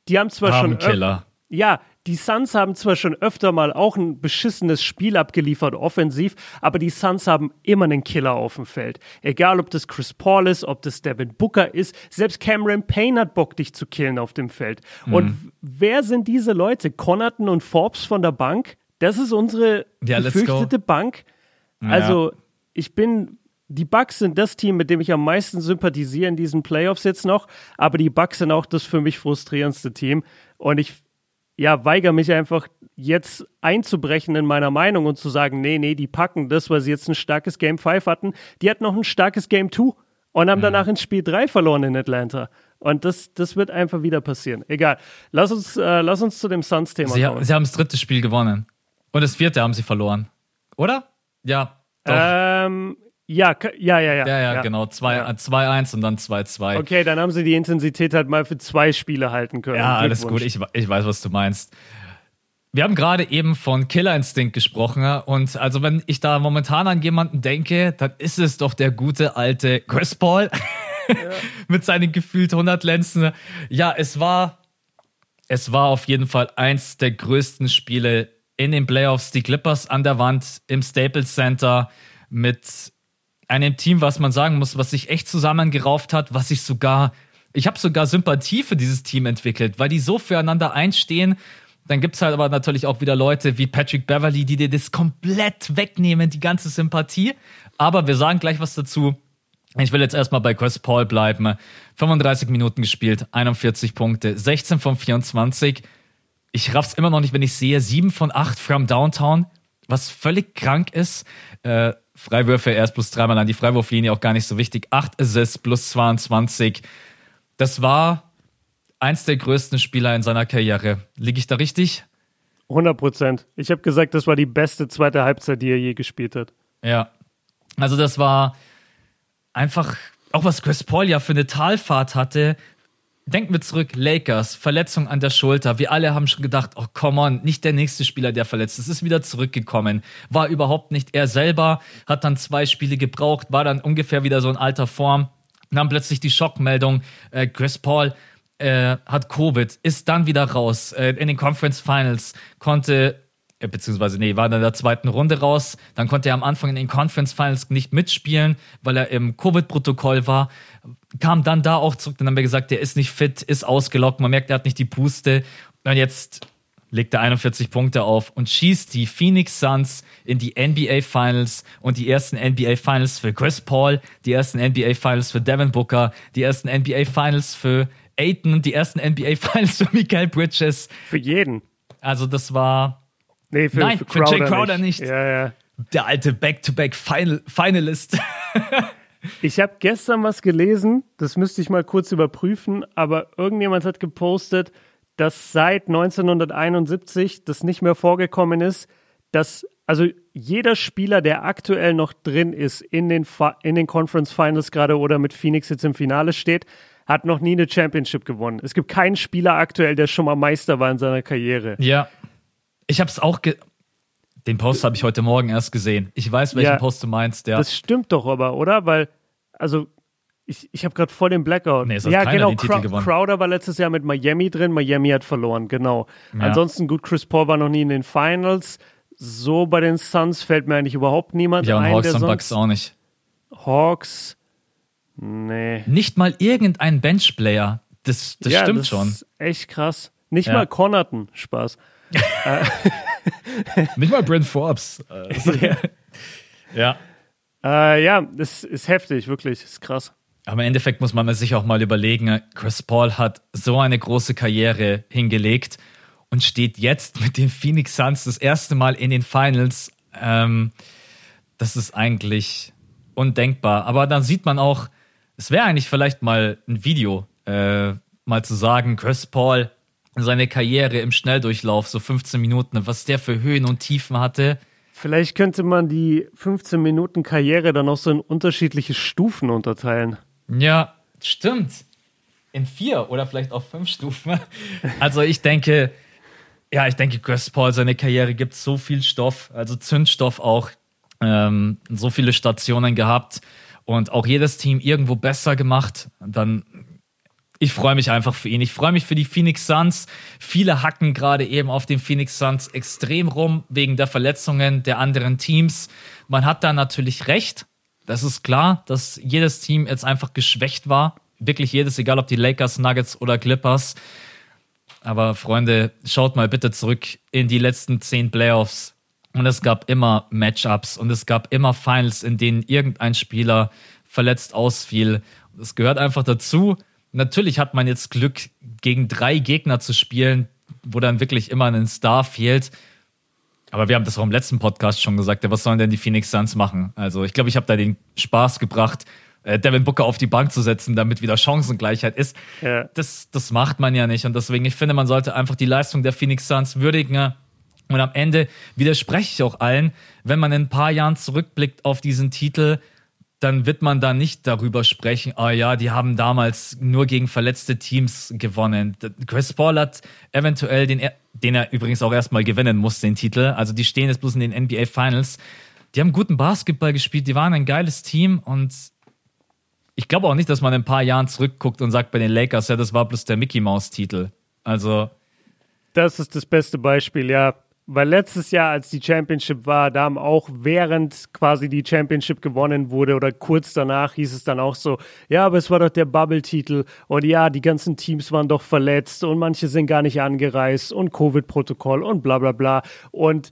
[SPEAKER 2] die haben zwar haben schon.
[SPEAKER 1] Killer.
[SPEAKER 2] Ja, die Suns haben zwar schon öfter mal auch ein beschissenes Spiel abgeliefert, offensiv, aber die Suns haben immer einen Killer auf dem Feld. Egal, ob das Chris Paul ist, ob das Devin Booker ist, selbst Cameron Payne hat Bock, dich zu killen auf dem Feld. Mhm. Und wer sind diese Leute? Connaughton und Forbes von der Bank? Das ist unsere ja, gefürchtete Bank. Also, ja. ich bin die Bucks sind das Team, mit dem ich am meisten sympathisiere in diesen Playoffs jetzt noch, aber die Bucks sind auch das für mich frustrierendste Team. Und ich ja, weigere mich einfach jetzt einzubrechen in meiner Meinung und zu sagen, nee, nee, die packen das, weil sie jetzt ein starkes Game 5 hatten. Die hatten noch ein starkes Game 2 und haben mhm. danach in Spiel 3 verloren in Atlanta. Und das, das wird einfach wieder passieren. Egal. Lass uns, äh, lass uns zu dem Suns-Thema
[SPEAKER 1] kommen. Sie haben das dritte Spiel gewonnen. Und das vierte haben sie verloren. Oder? Ja.
[SPEAKER 2] Doch. Ähm, ja, ja, ja, ja.
[SPEAKER 1] Ja, ja, genau. 2-1 ja. und dann 2-2.
[SPEAKER 2] Okay, dann haben sie die Intensität halt mal für zwei Spiele halten können.
[SPEAKER 1] Ja, alles gut. Ich, ich weiß, was du meinst. Wir haben gerade eben von Killer Instinct gesprochen und also wenn ich da momentan an jemanden denke, dann ist es doch der gute alte Chris Paul ja. mit seinen gefühlt 100 Lenzen. Ja, es war es war auf jeden Fall eins der größten Spiele in den Playoffs. Die Clippers an der Wand im Staples Center mit einem Team, was man sagen muss, was sich echt zusammengerauft hat, was sich sogar, ich habe sogar Sympathie für dieses Team entwickelt, weil die so füreinander einstehen. Dann gibt es halt aber natürlich auch wieder Leute wie Patrick Beverly, die dir das komplett wegnehmen, die ganze Sympathie. Aber wir sagen gleich was dazu. Ich will jetzt erstmal bei Chris Paul bleiben. 35 Minuten gespielt, 41 Punkte, 16 von 24. Ich raff's immer noch nicht, wenn ich sehe, 7 von 8 from Downtown, was völlig krank ist. Äh, Freiwürfe erst plus dreimal an die Freiwurflinie, auch gar nicht so wichtig. Acht Assists plus 22. Das war eins der größten Spieler in seiner Karriere. Liege ich da richtig?
[SPEAKER 2] 100 Prozent. Ich habe gesagt, das war die beste zweite Halbzeit, die er je gespielt hat.
[SPEAKER 1] Ja. Also das war einfach, auch was Chris Paul ja für eine Talfahrt hatte, denken wir zurück, Lakers, Verletzung an der Schulter. Wir alle haben schon gedacht, oh come on, nicht der nächste Spieler, der verletzt ist, ist wieder zurückgekommen. War überhaupt nicht er selber, hat dann zwei Spiele gebraucht, war dann ungefähr wieder so in alter Form. Dann plötzlich die Schockmeldung, äh, Chris Paul äh, hat Covid, ist dann wieder raus äh, in den Conference Finals, konnte beziehungsweise nee, war in der zweiten Runde raus. Dann konnte er am Anfang in den Conference Finals nicht mitspielen, weil er im Covid-Protokoll war. Kam dann da auch zurück, dann haben wir gesagt, der ist nicht fit, ist ausgelockt, man merkt, er hat nicht die Puste. Und jetzt legt er 41 Punkte auf und schießt die Phoenix Suns in die NBA Finals und die ersten NBA Finals für Chris Paul, die ersten NBA Finals für Devin Booker, die ersten NBA Finals für Aiton, die ersten NBA Finals für Michael Bridges.
[SPEAKER 2] Für jeden.
[SPEAKER 1] Also das war
[SPEAKER 2] Nee, für,
[SPEAKER 1] Nein,
[SPEAKER 2] für
[SPEAKER 1] Crowder, für Jay Crowder nicht.
[SPEAKER 2] nicht. Ja, ja.
[SPEAKER 1] Der alte Back-to-Back-Finalist.
[SPEAKER 2] ich habe gestern was gelesen, das müsste ich mal kurz überprüfen, aber irgendjemand hat gepostet, dass seit 1971 das nicht mehr vorgekommen ist, dass also jeder Spieler, der aktuell noch drin ist in den, in den Conference Finals gerade oder mit Phoenix jetzt im Finale steht, hat noch nie eine Championship gewonnen. Es gibt keinen Spieler aktuell, der schon mal Meister war in seiner Karriere.
[SPEAKER 1] Ja. Ich habe es auch. Den Post habe ich heute Morgen erst gesehen. Ich weiß, welchen ja, Post du meinst. Ja.
[SPEAKER 2] Das stimmt doch aber, oder? Weil, also, ich, ich habe gerade voll den Blackout. Nee, ja, genau. Crow Crowder war letztes Jahr mit Miami drin. Miami hat verloren, genau. Ja. Ansonsten gut, Chris Paul war noch nie in den Finals. So bei den Suns fällt mir eigentlich überhaupt niemand
[SPEAKER 1] ja,
[SPEAKER 2] ein.
[SPEAKER 1] Ja, und Hawks und Bucks auch nicht.
[SPEAKER 2] Hawks, nee.
[SPEAKER 1] Nicht mal irgendein Benchplayer. Das, das
[SPEAKER 2] ja,
[SPEAKER 1] stimmt
[SPEAKER 2] das
[SPEAKER 1] schon.
[SPEAKER 2] Ist echt krass. Nicht ja. mal Connaughton. Spaß.
[SPEAKER 1] Nicht mal Brent Forbes.
[SPEAKER 2] ja. Äh, ja, das ist heftig, wirklich. Das ist krass.
[SPEAKER 1] Aber im Endeffekt muss man sich auch mal überlegen, Chris Paul hat so eine große Karriere hingelegt und steht jetzt mit den Phoenix Suns das erste Mal in den Finals. Ähm, das ist eigentlich undenkbar. Aber dann sieht man auch, es wäre eigentlich vielleicht mal ein Video, äh, mal zu sagen, Chris Paul, seine Karriere im Schnelldurchlauf, so 15 Minuten, was der für Höhen und Tiefen hatte.
[SPEAKER 2] Vielleicht könnte man die 15 Minuten Karriere dann auch so in unterschiedliche Stufen unterteilen.
[SPEAKER 1] Ja, stimmt. In vier oder vielleicht auch fünf Stufen. Also ich denke, ja, ich denke, Chris Paul, seine Karriere gibt so viel Stoff, also Zündstoff auch, ähm, so viele Stationen gehabt und auch jedes Team irgendwo besser gemacht. Dann, ich freue mich einfach für ihn. Ich freue mich für die Phoenix Suns. Viele hacken gerade eben auf den Phoenix Suns extrem rum wegen der Verletzungen der anderen Teams. Man hat da natürlich recht. Das ist klar, dass jedes Team jetzt einfach geschwächt war. Wirklich jedes, egal ob die Lakers, Nuggets oder Clippers. Aber Freunde, schaut mal bitte zurück in die letzten zehn Playoffs. Und es gab immer Matchups und es gab immer Finals, in denen irgendein Spieler verletzt ausfiel. Das gehört einfach dazu. Natürlich hat man jetzt Glück, gegen drei Gegner zu spielen, wo dann wirklich immer ein Star fehlt. Aber wir haben das auch im letzten Podcast schon gesagt. Was sollen denn die Phoenix Suns machen? Also, ich glaube, ich habe da den Spaß gebracht, äh, Devin Booker auf die Bank zu setzen, damit wieder Chancengleichheit ist. Ja. Das, das macht man ja nicht. Und deswegen, ich finde, man sollte einfach die Leistung der Phoenix Suns würdigen. Und am Ende widerspreche ich auch allen, wenn man in ein paar Jahren zurückblickt auf diesen Titel, dann wird man da nicht darüber sprechen, oh ja, die haben damals nur gegen verletzte Teams gewonnen. Chris Paul hat eventuell den, den er übrigens auch erstmal gewinnen muss, den Titel. Also die stehen jetzt bloß in den NBA Finals. Die haben guten Basketball gespielt, die waren ein geiles Team und ich glaube auch nicht, dass man in ein paar Jahren zurückguckt und sagt bei den Lakers, ja, das war bloß der Mickey Mouse Titel. Also.
[SPEAKER 2] Das ist das beste Beispiel, ja. Weil letztes Jahr, als die Championship war, da haben auch während quasi die Championship gewonnen wurde oder kurz danach hieß es dann auch so, ja, aber es war doch der Bubble-Titel und ja, die ganzen Teams waren doch verletzt und manche sind gar nicht angereist und Covid-Protokoll und bla bla bla. Und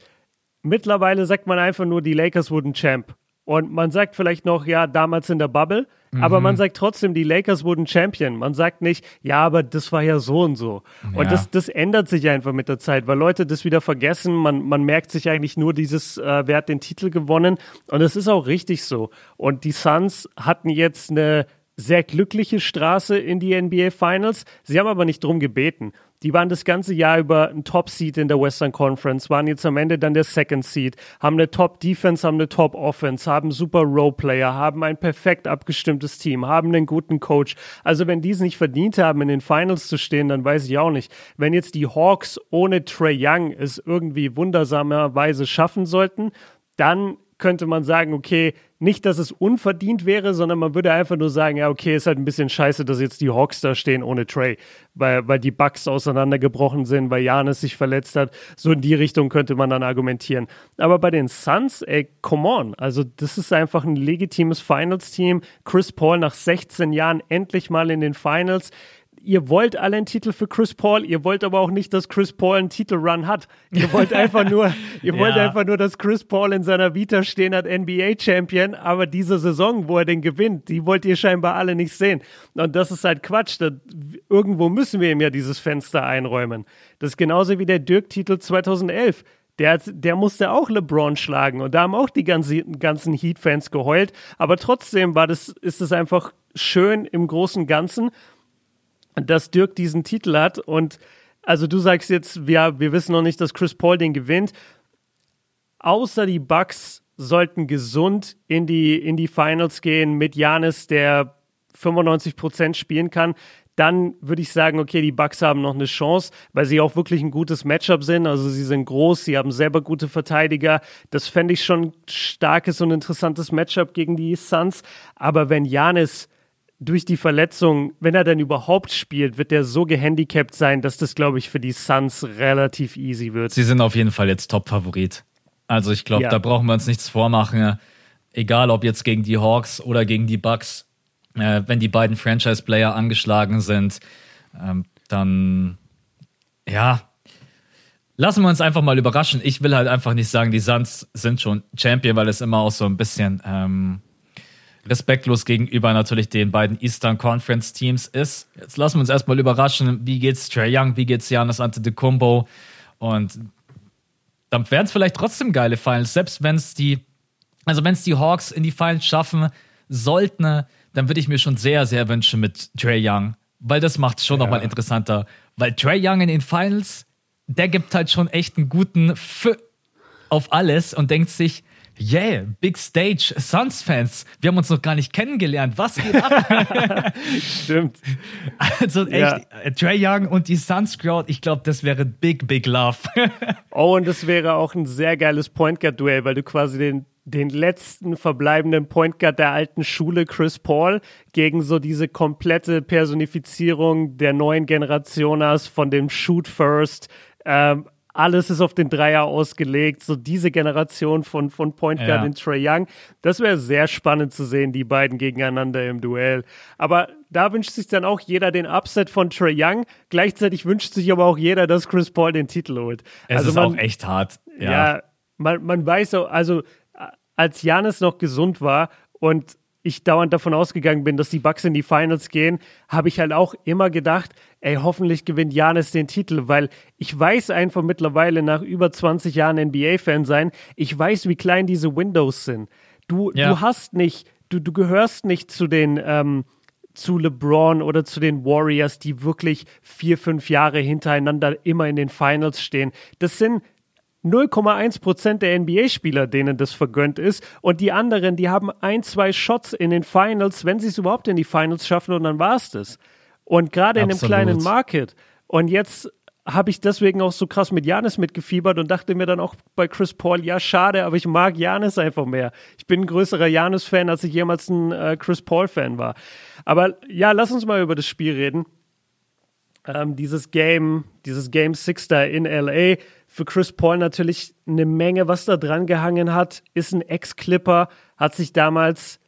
[SPEAKER 2] mittlerweile sagt man einfach nur, die Lakers wurden Champ. Und man sagt vielleicht noch, ja, damals in der Bubble, mhm. aber man sagt trotzdem, die Lakers wurden Champion. Man sagt nicht, ja, aber das war ja so und so. Ja. Und das, das ändert sich einfach mit der Zeit, weil Leute das wieder vergessen. Man, man merkt sich eigentlich nur dieses, äh, wer hat den Titel gewonnen. Und das ist auch richtig so. Und die Suns hatten jetzt eine sehr glückliche Straße in die NBA Finals. Sie haben aber nicht drum gebeten. Die waren das ganze Jahr über ein Top-Seed in der Western Conference, waren jetzt am Ende dann der Second Seed, haben eine Top-Defense, haben eine Top-Offense, haben super Role-Player, haben ein perfekt abgestimmtes Team, haben einen guten Coach. Also wenn die es nicht verdient haben, in den Finals zu stehen, dann weiß ich auch nicht. Wenn jetzt die Hawks ohne Trey Young es irgendwie wundersamerweise schaffen sollten, dann könnte man sagen, okay, nicht, dass es unverdient wäre, sondern man würde einfach nur sagen, ja, okay, ist halt ein bisschen scheiße, dass jetzt die Hawks da stehen ohne Trey, weil, weil die Bucks auseinandergebrochen sind, weil Janis sich verletzt hat. So in die Richtung könnte man dann argumentieren. Aber bei den Suns, ey, come on. Also, das ist einfach ein legitimes Finals-Team. Chris Paul nach 16 Jahren endlich mal in den Finals ihr wollt alle einen Titel für Chris Paul, ihr wollt aber auch nicht, dass Chris Paul einen Titelrun hat. Ihr wollt einfach nur, ihr wollt ja. einfach nur, dass Chris Paul in seiner Vita stehen hat, NBA Champion, aber diese Saison, wo er den gewinnt, die wollt ihr scheinbar alle nicht sehen. Und das ist halt Quatsch. Das, irgendwo müssen wir ihm ja dieses Fenster einräumen. Das ist genauso wie der Dirk-Titel 2011. Der, der musste auch LeBron schlagen und da haben auch die ganzen, ganzen Heat-Fans geheult. Aber trotzdem war das, ist es einfach schön im Großen und Ganzen dass Dirk diesen Titel hat. Und also du sagst jetzt, ja, wir wissen noch nicht, dass Chris Paul den gewinnt. außer die Bucks sollten gesund in die, in die Finals gehen mit Janis, der 95 Prozent spielen kann, dann würde ich sagen, okay, die Bucks haben noch eine Chance, weil sie auch wirklich ein gutes Matchup sind. Also sie sind groß, sie haben selber gute Verteidiger. Das fände ich schon ein starkes und interessantes Matchup gegen die Suns. Aber wenn Janis durch die Verletzung, wenn er dann überhaupt spielt, wird er so gehandicapt sein, dass das, glaube ich, für die Suns relativ easy wird.
[SPEAKER 1] Sie sind auf jeden Fall jetzt Top-Favorit. Also ich glaube, ja. da brauchen wir uns nichts vormachen. Egal ob jetzt gegen die Hawks oder gegen die Bucks äh, wenn die beiden Franchise-Player angeschlagen sind, ähm, dann ja, lassen wir uns einfach mal überraschen. Ich will halt einfach nicht sagen, die Suns sind schon Champion, weil es immer auch so ein bisschen ähm, respektlos gegenüber natürlich den beiden Eastern Conference Teams ist. Jetzt lassen wir uns erstmal überraschen, wie geht's Trey Young, wie geht's Giannis Antetokounmpo und dann wären es vielleicht trotzdem geile Finals, selbst wenn es die, also wenn es die Hawks in die Finals schaffen sollten, dann würde ich mir schon sehr, sehr wünschen mit Trey Young, weil das macht es schon ja. nochmal interessanter. Weil Trey Young in den Finals, der gibt halt schon echt einen guten F auf alles und denkt sich, Yeah, Big Stage, Suns-Fans. Wir haben uns noch gar nicht kennengelernt. Was geht ab?
[SPEAKER 2] Stimmt.
[SPEAKER 1] Also echt, ja. Äh, Trey Young und die Suns-Crowd, ich glaube, das wäre Big, Big Love.
[SPEAKER 2] oh, und das wäre auch ein sehr geiles Point Guard-Duell, weil du quasi den den letzten verbleibenden Point Guard der alten Schule, Chris Paul, gegen so diese komplette Personifizierung der neuen Generation hast, von dem Shoot First. Ähm, alles ist auf den Dreier ausgelegt, so diese Generation von, von Point Guard ja. in Trey Young. Das wäre sehr spannend zu sehen, die beiden gegeneinander im Duell. Aber da wünscht sich dann auch jeder den Upset von Trey Young. Gleichzeitig wünscht sich aber auch jeder, dass Chris Paul den Titel holt.
[SPEAKER 1] Es also ist man, auch echt hart. Ja,
[SPEAKER 2] ja man, man weiß so, also als Janis noch gesund war und ich dauernd davon ausgegangen bin, dass die Bucks in die Finals gehen, habe ich halt auch immer gedacht, ey, hoffentlich gewinnt Janis den Titel, weil ich weiß einfach mittlerweile nach über 20 Jahren NBA-Fan sein, ich weiß, wie klein diese Windows sind. Du, ja. du hast nicht, du, du gehörst nicht zu den, ähm, zu LeBron oder zu den Warriors, die wirklich vier, fünf Jahre hintereinander immer in den Finals stehen. Das sind 0,1 Prozent der NBA-Spieler, denen das vergönnt ist. Und die anderen, die haben ein, zwei Shots in den Finals, wenn sie es überhaupt in die Finals schaffen und dann war es das. Und gerade in einem kleinen Market. Und jetzt habe ich deswegen auch so krass mit Janis mitgefiebert und dachte mir dann auch bei Chris Paul, ja, schade, aber ich mag Janis einfach mehr. Ich bin ein größerer Janis-Fan, als ich jemals ein äh, Chris Paul-Fan war. Aber ja, lass uns mal über das Spiel reden. Ähm, dieses Game, dieses Game Six da in LA, für Chris Paul natürlich eine Menge, was da dran gehangen hat. Ist ein Ex-Clipper, hat sich damals,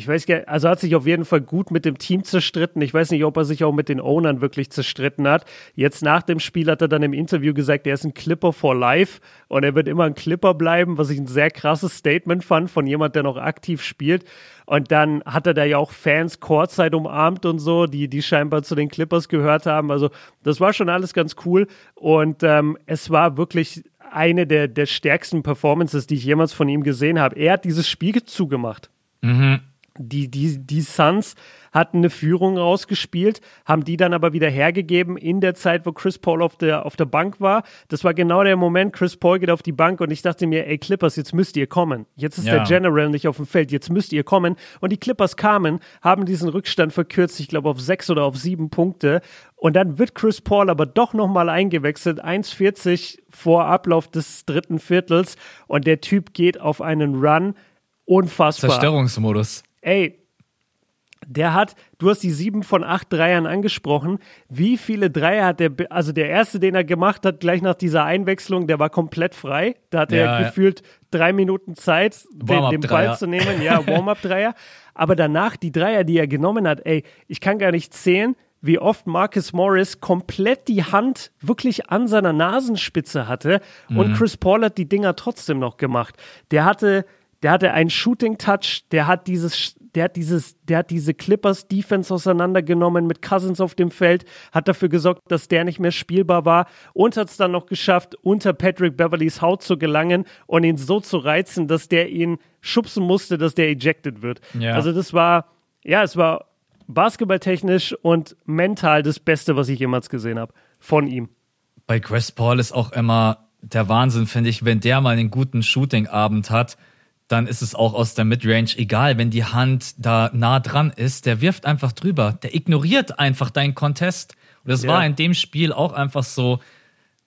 [SPEAKER 2] ich weiß gar also hat sich auf jeden Fall gut mit dem Team zerstritten. Ich weiß nicht, ob er sich auch mit den Ownern wirklich zerstritten hat. Jetzt nach dem Spiel hat er dann im Interview gesagt, er ist ein Clipper for life und er wird immer ein Clipper bleiben, was ich ein sehr krasses Statement fand von jemand, der noch aktiv spielt. Und dann hat er da ja auch Fans Courtside umarmt und so, die, die scheinbar zu den Clippers gehört haben. Also das war schon alles ganz cool. Und ähm, es war wirklich eine der, der stärksten Performances, die ich jemals von ihm gesehen habe. Er hat dieses Spiel zugemacht. Mhm. Die, die, die Suns hatten eine Führung rausgespielt, haben die dann aber wieder hergegeben in der Zeit, wo Chris Paul auf der, auf der Bank war. Das war genau der Moment, Chris Paul geht auf die Bank und ich dachte mir, ey Clippers, jetzt müsst ihr kommen. Jetzt ist ja. der General nicht auf dem Feld, jetzt müsst ihr kommen. Und die Clippers kamen, haben diesen Rückstand verkürzt, ich glaube auf sechs oder auf sieben Punkte. Und dann wird Chris Paul aber doch nochmal eingewechselt, 1,40 vor Ablauf des dritten Viertels. Und der Typ geht auf einen Run. Unfassbar.
[SPEAKER 1] Zerstörungsmodus.
[SPEAKER 2] Ey, der hat, du hast die sieben von acht Dreiern angesprochen. Wie viele Dreier hat der, also der erste, den er gemacht hat, gleich nach dieser Einwechslung, der war komplett frei. Da hatte ja, er gefühlt drei Minuten Zeit, den, den Ball zu nehmen. Ja, Warm-up-Dreier. Aber danach die Dreier, die er genommen hat, ey, ich kann gar nicht zählen, wie oft Marcus Morris komplett die Hand wirklich an seiner Nasenspitze hatte und mhm. Chris Paul hat die Dinger trotzdem noch gemacht. Der hatte, der hatte einen Shooting Touch, der hat dieses der hat dieses, der hat diese Clippers Defense auseinandergenommen mit Cousins auf dem Feld, hat dafür gesorgt, dass der nicht mehr spielbar war und hat es dann noch geschafft, unter Patrick Beverlys Haut zu gelangen und ihn so zu reizen, dass der ihn schubsen musste, dass der ejected wird. Ja. Also das war, ja, es war basketballtechnisch und mental das Beste, was ich jemals gesehen habe von ihm.
[SPEAKER 1] Bei Chris Paul ist auch immer der Wahnsinn, finde ich, wenn der mal einen guten Shooting-Abend hat, dann ist es auch aus der Midrange egal, wenn die Hand da nah dran ist, der wirft einfach drüber, der ignoriert einfach deinen Contest. Und das ja. war in dem Spiel auch einfach so,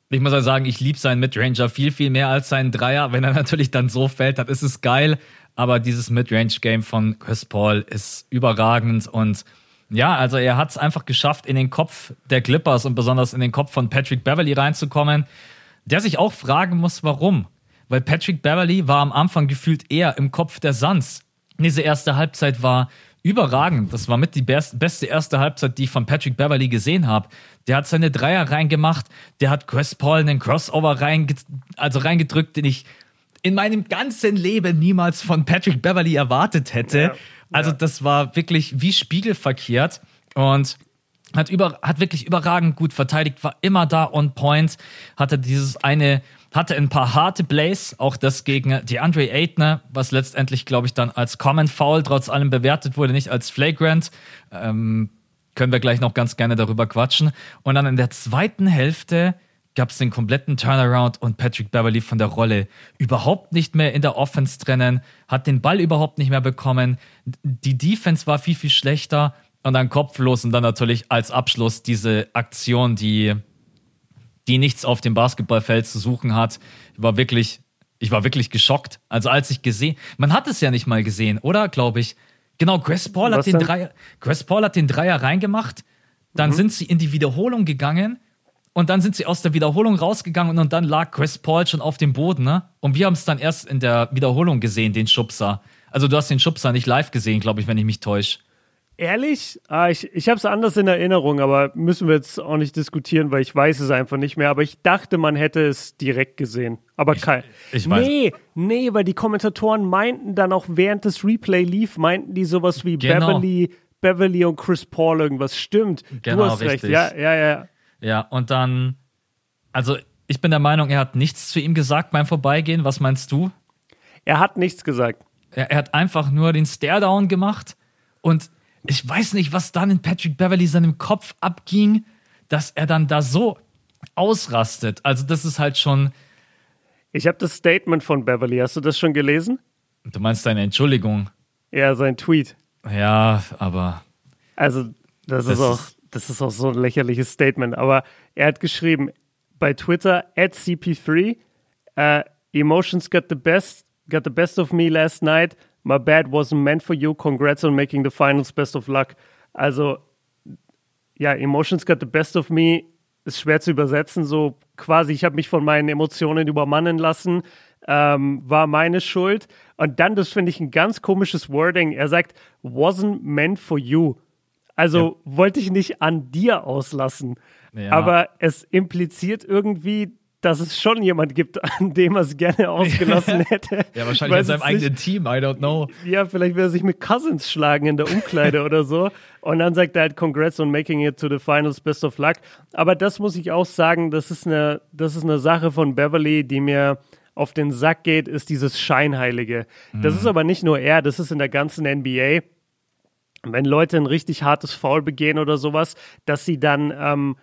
[SPEAKER 1] ich muss also sagen, ich liebe seinen Midranger viel, viel mehr als seinen Dreier. Wenn er natürlich dann so fällt, dann ist es geil. Aber dieses Midrange-Game von Chris Paul ist überragend und ja, also er hat es einfach geschafft, in den Kopf der Clippers und besonders in den Kopf von Patrick Beverly reinzukommen, der sich auch fragen muss, warum. Weil Patrick Beverly war am Anfang gefühlt eher im Kopf der Suns. Diese erste Halbzeit war überragend. Das war mit die beste erste Halbzeit, die ich von Patrick Beverly gesehen habe. Der hat seine Dreier reingemacht, der hat Chris Paul einen Crossover reinge also reingedrückt, den ich in meinem ganzen Leben niemals von Patrick Beverly erwartet hätte. Ja, also das war wirklich wie spiegelverkehrt und hat, über, hat wirklich überragend gut verteidigt, war immer da on point, hatte dieses eine hatte ein paar harte Plays, auch das gegen die Andre Aitner, was letztendlich, glaube ich, dann als Common Foul trotz allem bewertet wurde, nicht als Flagrant. Ähm, können wir gleich noch ganz gerne darüber quatschen. Und dann in der zweiten Hälfte gab es den kompletten Turnaround und Patrick Beverly von der Rolle überhaupt nicht mehr in der Offense trennen, hat den Ball überhaupt nicht mehr bekommen. Die Defense war viel, viel schlechter und dann kopflos und dann natürlich als Abschluss diese Aktion, die die nichts auf dem Basketballfeld zu suchen hat. Ich war wirklich, ich war wirklich geschockt. Also als ich gesehen, man hat es ja nicht mal gesehen, oder? Glaube ich. Genau, Chris Paul hat den Dreier, Chris Paul hat den Dreier reingemacht. Dann mhm. sind sie in die Wiederholung gegangen und dann sind sie aus der Wiederholung rausgegangen und dann lag Chris Paul schon auf dem Boden, ne? Und wir haben es dann erst in der Wiederholung gesehen, den Schubser. Also du hast den Schubser nicht live gesehen, glaube ich, wenn ich mich täusche.
[SPEAKER 2] Ehrlich? Ah, ich ich habe es anders in Erinnerung, aber müssen wir jetzt auch nicht diskutieren, weil ich weiß es einfach nicht mehr. Aber ich dachte, man hätte es direkt gesehen. Aber kein. Ich weiß. Nee, nee, weil die Kommentatoren meinten dann auch während das Replay lief, meinten die sowas wie genau. Beverly, Beverly und Chris Paul irgendwas. Stimmt. Genau, du hast richtig. recht. Ja, ja, ja.
[SPEAKER 1] Ja, und dann, also ich bin der Meinung, er hat nichts zu ihm gesagt beim Vorbeigehen. Was meinst du?
[SPEAKER 2] Er hat nichts gesagt.
[SPEAKER 1] Er, er hat einfach nur den Stare-Down gemacht und ich weiß nicht, was dann in Patrick Beverly seinem Kopf abging, dass er dann da so ausrastet. Also das ist halt schon.
[SPEAKER 2] Ich habe das Statement von Beverly. Hast du das schon gelesen?
[SPEAKER 1] Du meinst deine Entschuldigung?
[SPEAKER 2] Ja, sein Tweet.
[SPEAKER 1] Ja, aber.
[SPEAKER 2] Also das, das ist auch, das ist auch so ein lächerliches Statement. Aber er hat geschrieben bei Twitter at CP3 uh, Emotions got the best got the best of me last night. My bad wasn't meant for you. Congrats on making the finals. Best of luck. Also, ja, Emotions got the best of me ist schwer zu übersetzen. So quasi, ich habe mich von meinen Emotionen übermannen lassen, ähm, war meine Schuld. Und dann, das finde ich ein ganz komisches Wording. Er sagt, wasn't meant for you. Also ja. wollte ich nicht an dir auslassen. Ja. Aber es impliziert irgendwie, dass es schon jemand gibt, an dem er es gerne ausgelassen hätte.
[SPEAKER 1] ja, wahrscheinlich in seinem eigenen Team, I don't know.
[SPEAKER 2] Ja, vielleicht will er sich mit Cousins schlagen in der Umkleide oder so. Und dann sagt er halt Congrats on making it to the finals, best of luck. Aber das muss ich auch sagen, das ist eine, das ist eine Sache von Beverly, die mir auf den Sack geht, ist dieses Scheinheilige. Das mhm. ist aber nicht nur er, das ist in der ganzen NBA. Wenn Leute ein richtig hartes Foul begehen oder sowas, dass sie dann ähm,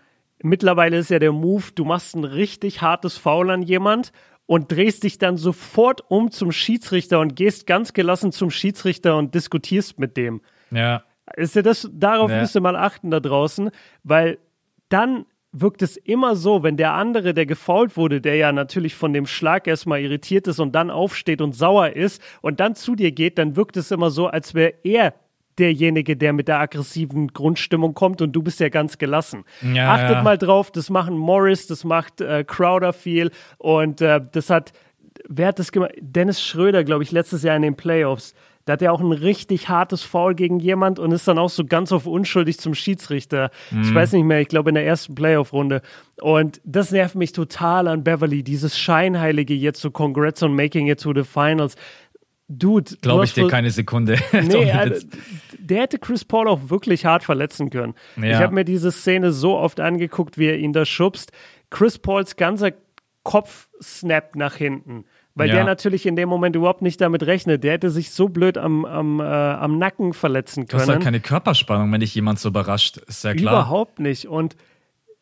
[SPEAKER 2] mittlerweile ist ja der Move, du machst ein richtig hartes Foul an jemand und drehst dich dann sofort um zum Schiedsrichter und gehst ganz gelassen zum Schiedsrichter und diskutierst mit dem.
[SPEAKER 1] Ja.
[SPEAKER 2] Ist ja das, darauf ja. müsst ihr mal achten da draußen, weil dann wirkt es immer so, wenn der andere, der gefault wurde, der ja natürlich von dem Schlag erstmal irritiert ist und dann aufsteht und sauer ist und dann zu dir geht, dann wirkt es immer so, als wäre er derjenige, der mit der aggressiven Grundstimmung kommt und du bist ja ganz gelassen. Ja, Achtet ja. mal drauf, das machen Morris, das macht äh, Crowder viel und äh, das hat, wer hat das gemacht? Dennis Schröder, glaube ich, letztes Jahr in den Playoffs. Da hat er auch ein richtig hartes Foul gegen jemand und ist dann auch so ganz auf unschuldig zum Schiedsrichter. Mhm. Ich weiß nicht mehr, ich glaube in der ersten Playoff-Runde. Und das nervt mich total an Beverly, dieses Scheinheilige jetzt so Congrats on making it to the finals. Dude,
[SPEAKER 1] glaube ich dir keine Sekunde.
[SPEAKER 2] Nee, also, der hätte Chris Paul auch wirklich hart verletzen können. Ja. Ich habe mir diese Szene so oft angeguckt, wie er ihn da schubst. Chris Pauls ganzer Kopf snappt nach hinten, weil ja. der natürlich in dem Moment überhaupt nicht damit rechnet. Der hätte sich so blöd am, am, äh, am Nacken verletzen können. Du hast
[SPEAKER 1] halt keine Körperspannung, wenn dich jemand so überrascht, ist ja klar.
[SPEAKER 2] Überhaupt nicht. Und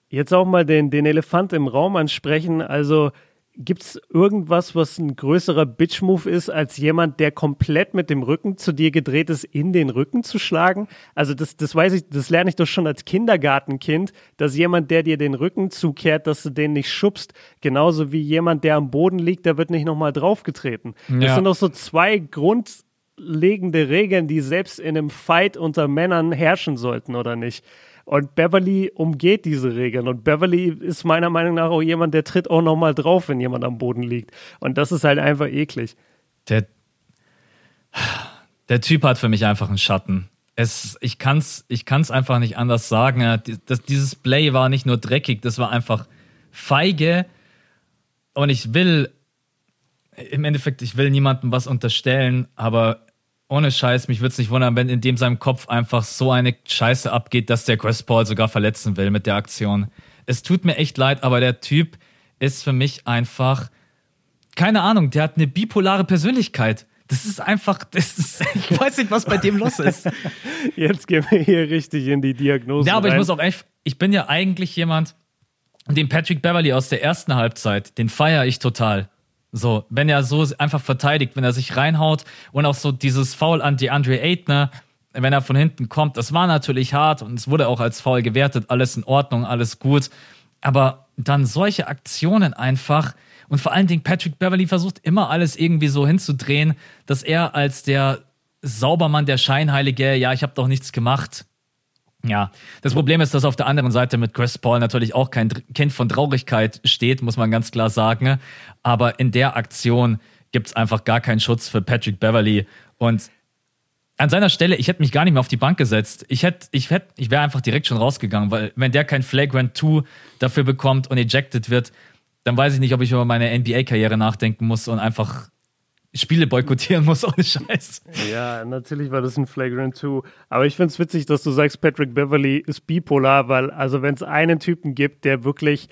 [SPEAKER 2] jetzt auch mal den, den Elefant im Raum ansprechen. Also gibt es irgendwas, was ein größerer Bitch-Move ist, als jemand, der komplett mit dem Rücken zu dir gedreht ist, in den Rücken zu schlagen? Also das, das weiß ich, das lerne ich doch schon als Kindergartenkind, dass jemand, der dir den Rücken zukehrt, dass du den nicht schubst. Genauso wie jemand, der am Boden liegt, der wird nicht nochmal draufgetreten. Ja. Das sind doch so zwei grundlegende Regeln, die selbst in einem Fight unter Männern herrschen sollten, oder nicht? Und Beverly umgeht diese Regeln. Und Beverly ist meiner Meinung nach auch jemand, der tritt auch nochmal drauf, wenn jemand am Boden liegt. Und das ist halt einfach eklig.
[SPEAKER 1] Der, der Typ hat für mich einfach einen Schatten. Es, ich kann es ich kann's einfach nicht anders sagen. Das, dieses Play war nicht nur dreckig, das war einfach feige. Und ich will, im Endeffekt, ich will niemandem was unterstellen, aber ohne Scheiß, mich würde es nicht wundern, wenn in dem seinem Kopf einfach so eine Scheiße abgeht, dass der Chris Paul sogar verletzen will mit der Aktion. Es tut mir echt leid, aber der Typ ist für mich einfach, keine Ahnung, der hat eine bipolare Persönlichkeit. Das ist einfach, das ist, ich weiß nicht, was bei dem los ist.
[SPEAKER 2] Jetzt gehen wir hier richtig in die Diagnose.
[SPEAKER 1] Ja, aber
[SPEAKER 2] rein.
[SPEAKER 1] ich muss auch echt, ich bin ja eigentlich jemand, den Patrick Beverly aus der ersten Halbzeit, den feiere ich total. So, wenn er so einfach verteidigt, wenn er sich reinhaut und auch so dieses Foul an DeAndre Ayton, wenn er von hinten kommt, das war natürlich hart und es wurde auch als Foul gewertet, alles in Ordnung, alles gut. Aber dann solche Aktionen einfach und vor allen Dingen Patrick Beverly versucht immer alles irgendwie so hinzudrehen, dass er als der Saubermann, der Scheinheilige, ja, ich habe doch nichts gemacht, ja, das Problem ist, dass auf der anderen Seite mit Chris Paul natürlich auch kein Kind von Traurigkeit steht, muss man ganz klar sagen. Aber in der Aktion gibt es einfach gar keinen Schutz für Patrick Beverly. Und an seiner Stelle, ich hätte mich gar nicht mehr auf die Bank gesetzt. Ich hätte, ich hätte, ich wäre einfach direkt schon rausgegangen, weil wenn der kein Flagrant 2 dafür bekommt und ejected wird, dann weiß ich nicht, ob ich über meine NBA-Karriere nachdenken muss und einfach Spiele boykottieren muss, ohne Scheiß.
[SPEAKER 2] Ja, natürlich war das ein Flagrant 2. Aber ich finde es witzig, dass du sagst, Patrick Beverly ist bipolar, weil, also, wenn es einen Typen gibt, der wirklich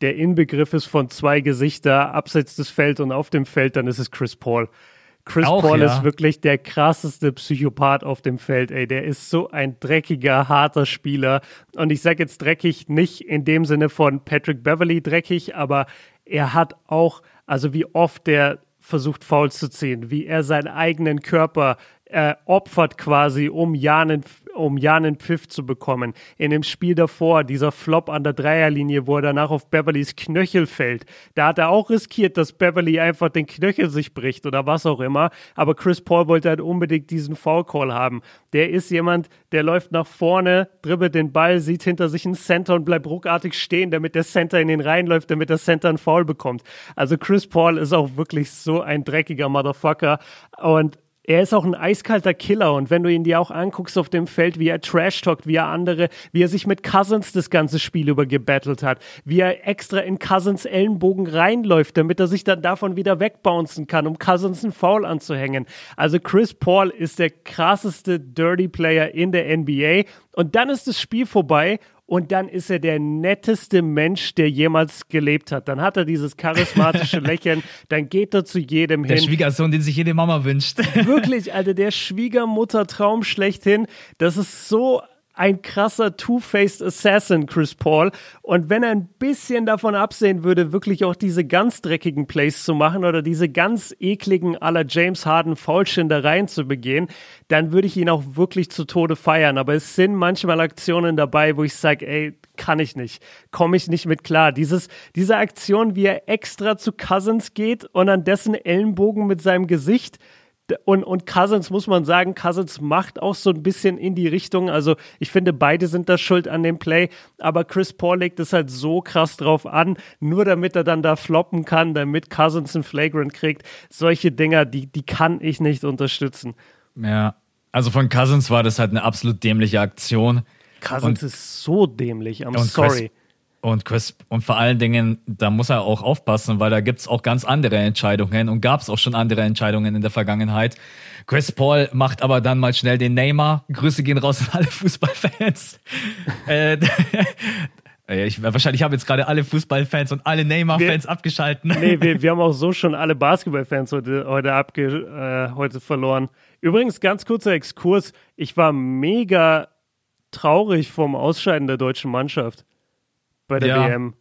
[SPEAKER 2] der Inbegriff ist von zwei Gesichter abseits des Felds und auf dem Feld, dann ist es Chris Paul. Chris Auch, Paul ja. ist wirklich der krasseste Psychopath auf dem Feld, ey. Der ist so ein dreckiger, harter Spieler. Und ich sage jetzt dreckig nicht in dem Sinne von Patrick Beverly dreckig, aber er hat auch, also wie oft der versucht Fouls zu ziehen, wie er seinen eigenen Körper äh, opfert quasi, um ja einen, um ja einen Pfiff zu bekommen. In dem Spiel davor, dieser Flop an der Dreierlinie, wo er danach auf Beverlys Knöchel fällt, da hat er auch riskiert, dass Beverly einfach den Knöchel sich bricht oder was auch immer. Aber Chris Paul wollte halt unbedingt diesen Foul Call haben. Der ist jemand, der läuft nach vorne, dribbelt den Ball, sieht hinter sich einen Center und bleibt ruckartig stehen, damit der Center in den Reihen läuft, damit der Center einen Foul bekommt. Also Chris Paul ist auch wirklich so ein dreckiger Motherfucker und er ist auch ein eiskalter Killer und wenn du ihn dir auch anguckst auf dem Feld, wie er trash-talkt, wie er andere, wie er sich mit Cousins das ganze Spiel über gebattelt hat, wie er extra in Cousins Ellenbogen reinläuft, damit er sich dann davon wieder wegbouncen kann, um Cousins einen Foul anzuhängen. Also Chris Paul ist der krasseste Dirty Player in der NBA und dann ist das Spiel vorbei und dann ist er der netteste Mensch, der jemals gelebt hat. Dann hat er dieses charismatische Lächeln, dann geht er zu jedem
[SPEAKER 1] der
[SPEAKER 2] hin.
[SPEAKER 1] Der Schwiegersohn, den sich jede Mama wünscht.
[SPEAKER 2] Wirklich, Alter, der Schwiegermutter-Traum schlechthin. Das ist so ein krasser Two-Faced Assassin, Chris Paul. Und wenn er ein bisschen davon absehen würde, wirklich auch diese ganz dreckigen Plays zu machen oder diese ganz ekligen aller James Harden Foulschindereien zu begehen, dann würde ich ihn auch wirklich zu Tode feiern. Aber es sind manchmal Aktionen dabei, wo ich sage, ey, kann ich nicht, komme ich nicht mit klar. Dieses, diese Aktion, wie er extra zu Cousins geht und an dessen Ellenbogen mit seinem Gesicht und, und Cousins muss man sagen, Cousins macht auch so ein bisschen in die Richtung. Also ich finde, beide sind da schuld an dem Play, aber Chris Paul legt es halt so krass drauf an, nur damit er dann da floppen kann, damit Cousins einen Flagrant kriegt. Solche Dinger, die, die kann ich nicht unterstützen.
[SPEAKER 1] Ja, also von Cousins war das halt eine absolut dämliche Aktion.
[SPEAKER 2] Cousins und, ist so dämlich, I'm sorry.
[SPEAKER 1] Chris, und Chris, und vor allen Dingen, da muss er auch aufpassen, weil da gibt's auch ganz andere Entscheidungen und gab's auch schon andere Entscheidungen in der Vergangenheit. Chris Paul macht aber dann mal schnell den Neymar. Grüße gehen raus an alle Fußballfans. äh, ich, wahrscheinlich haben jetzt gerade alle Fußballfans und alle Neymar-Fans abgeschalten.
[SPEAKER 2] Nee, wir, wir haben auch so schon alle Basketballfans heute, heute, abge, äh, heute verloren. Übrigens, ganz kurzer Exkurs. Ich war mega traurig vom Ausscheiden der deutschen Mannschaft bei der ja. WM.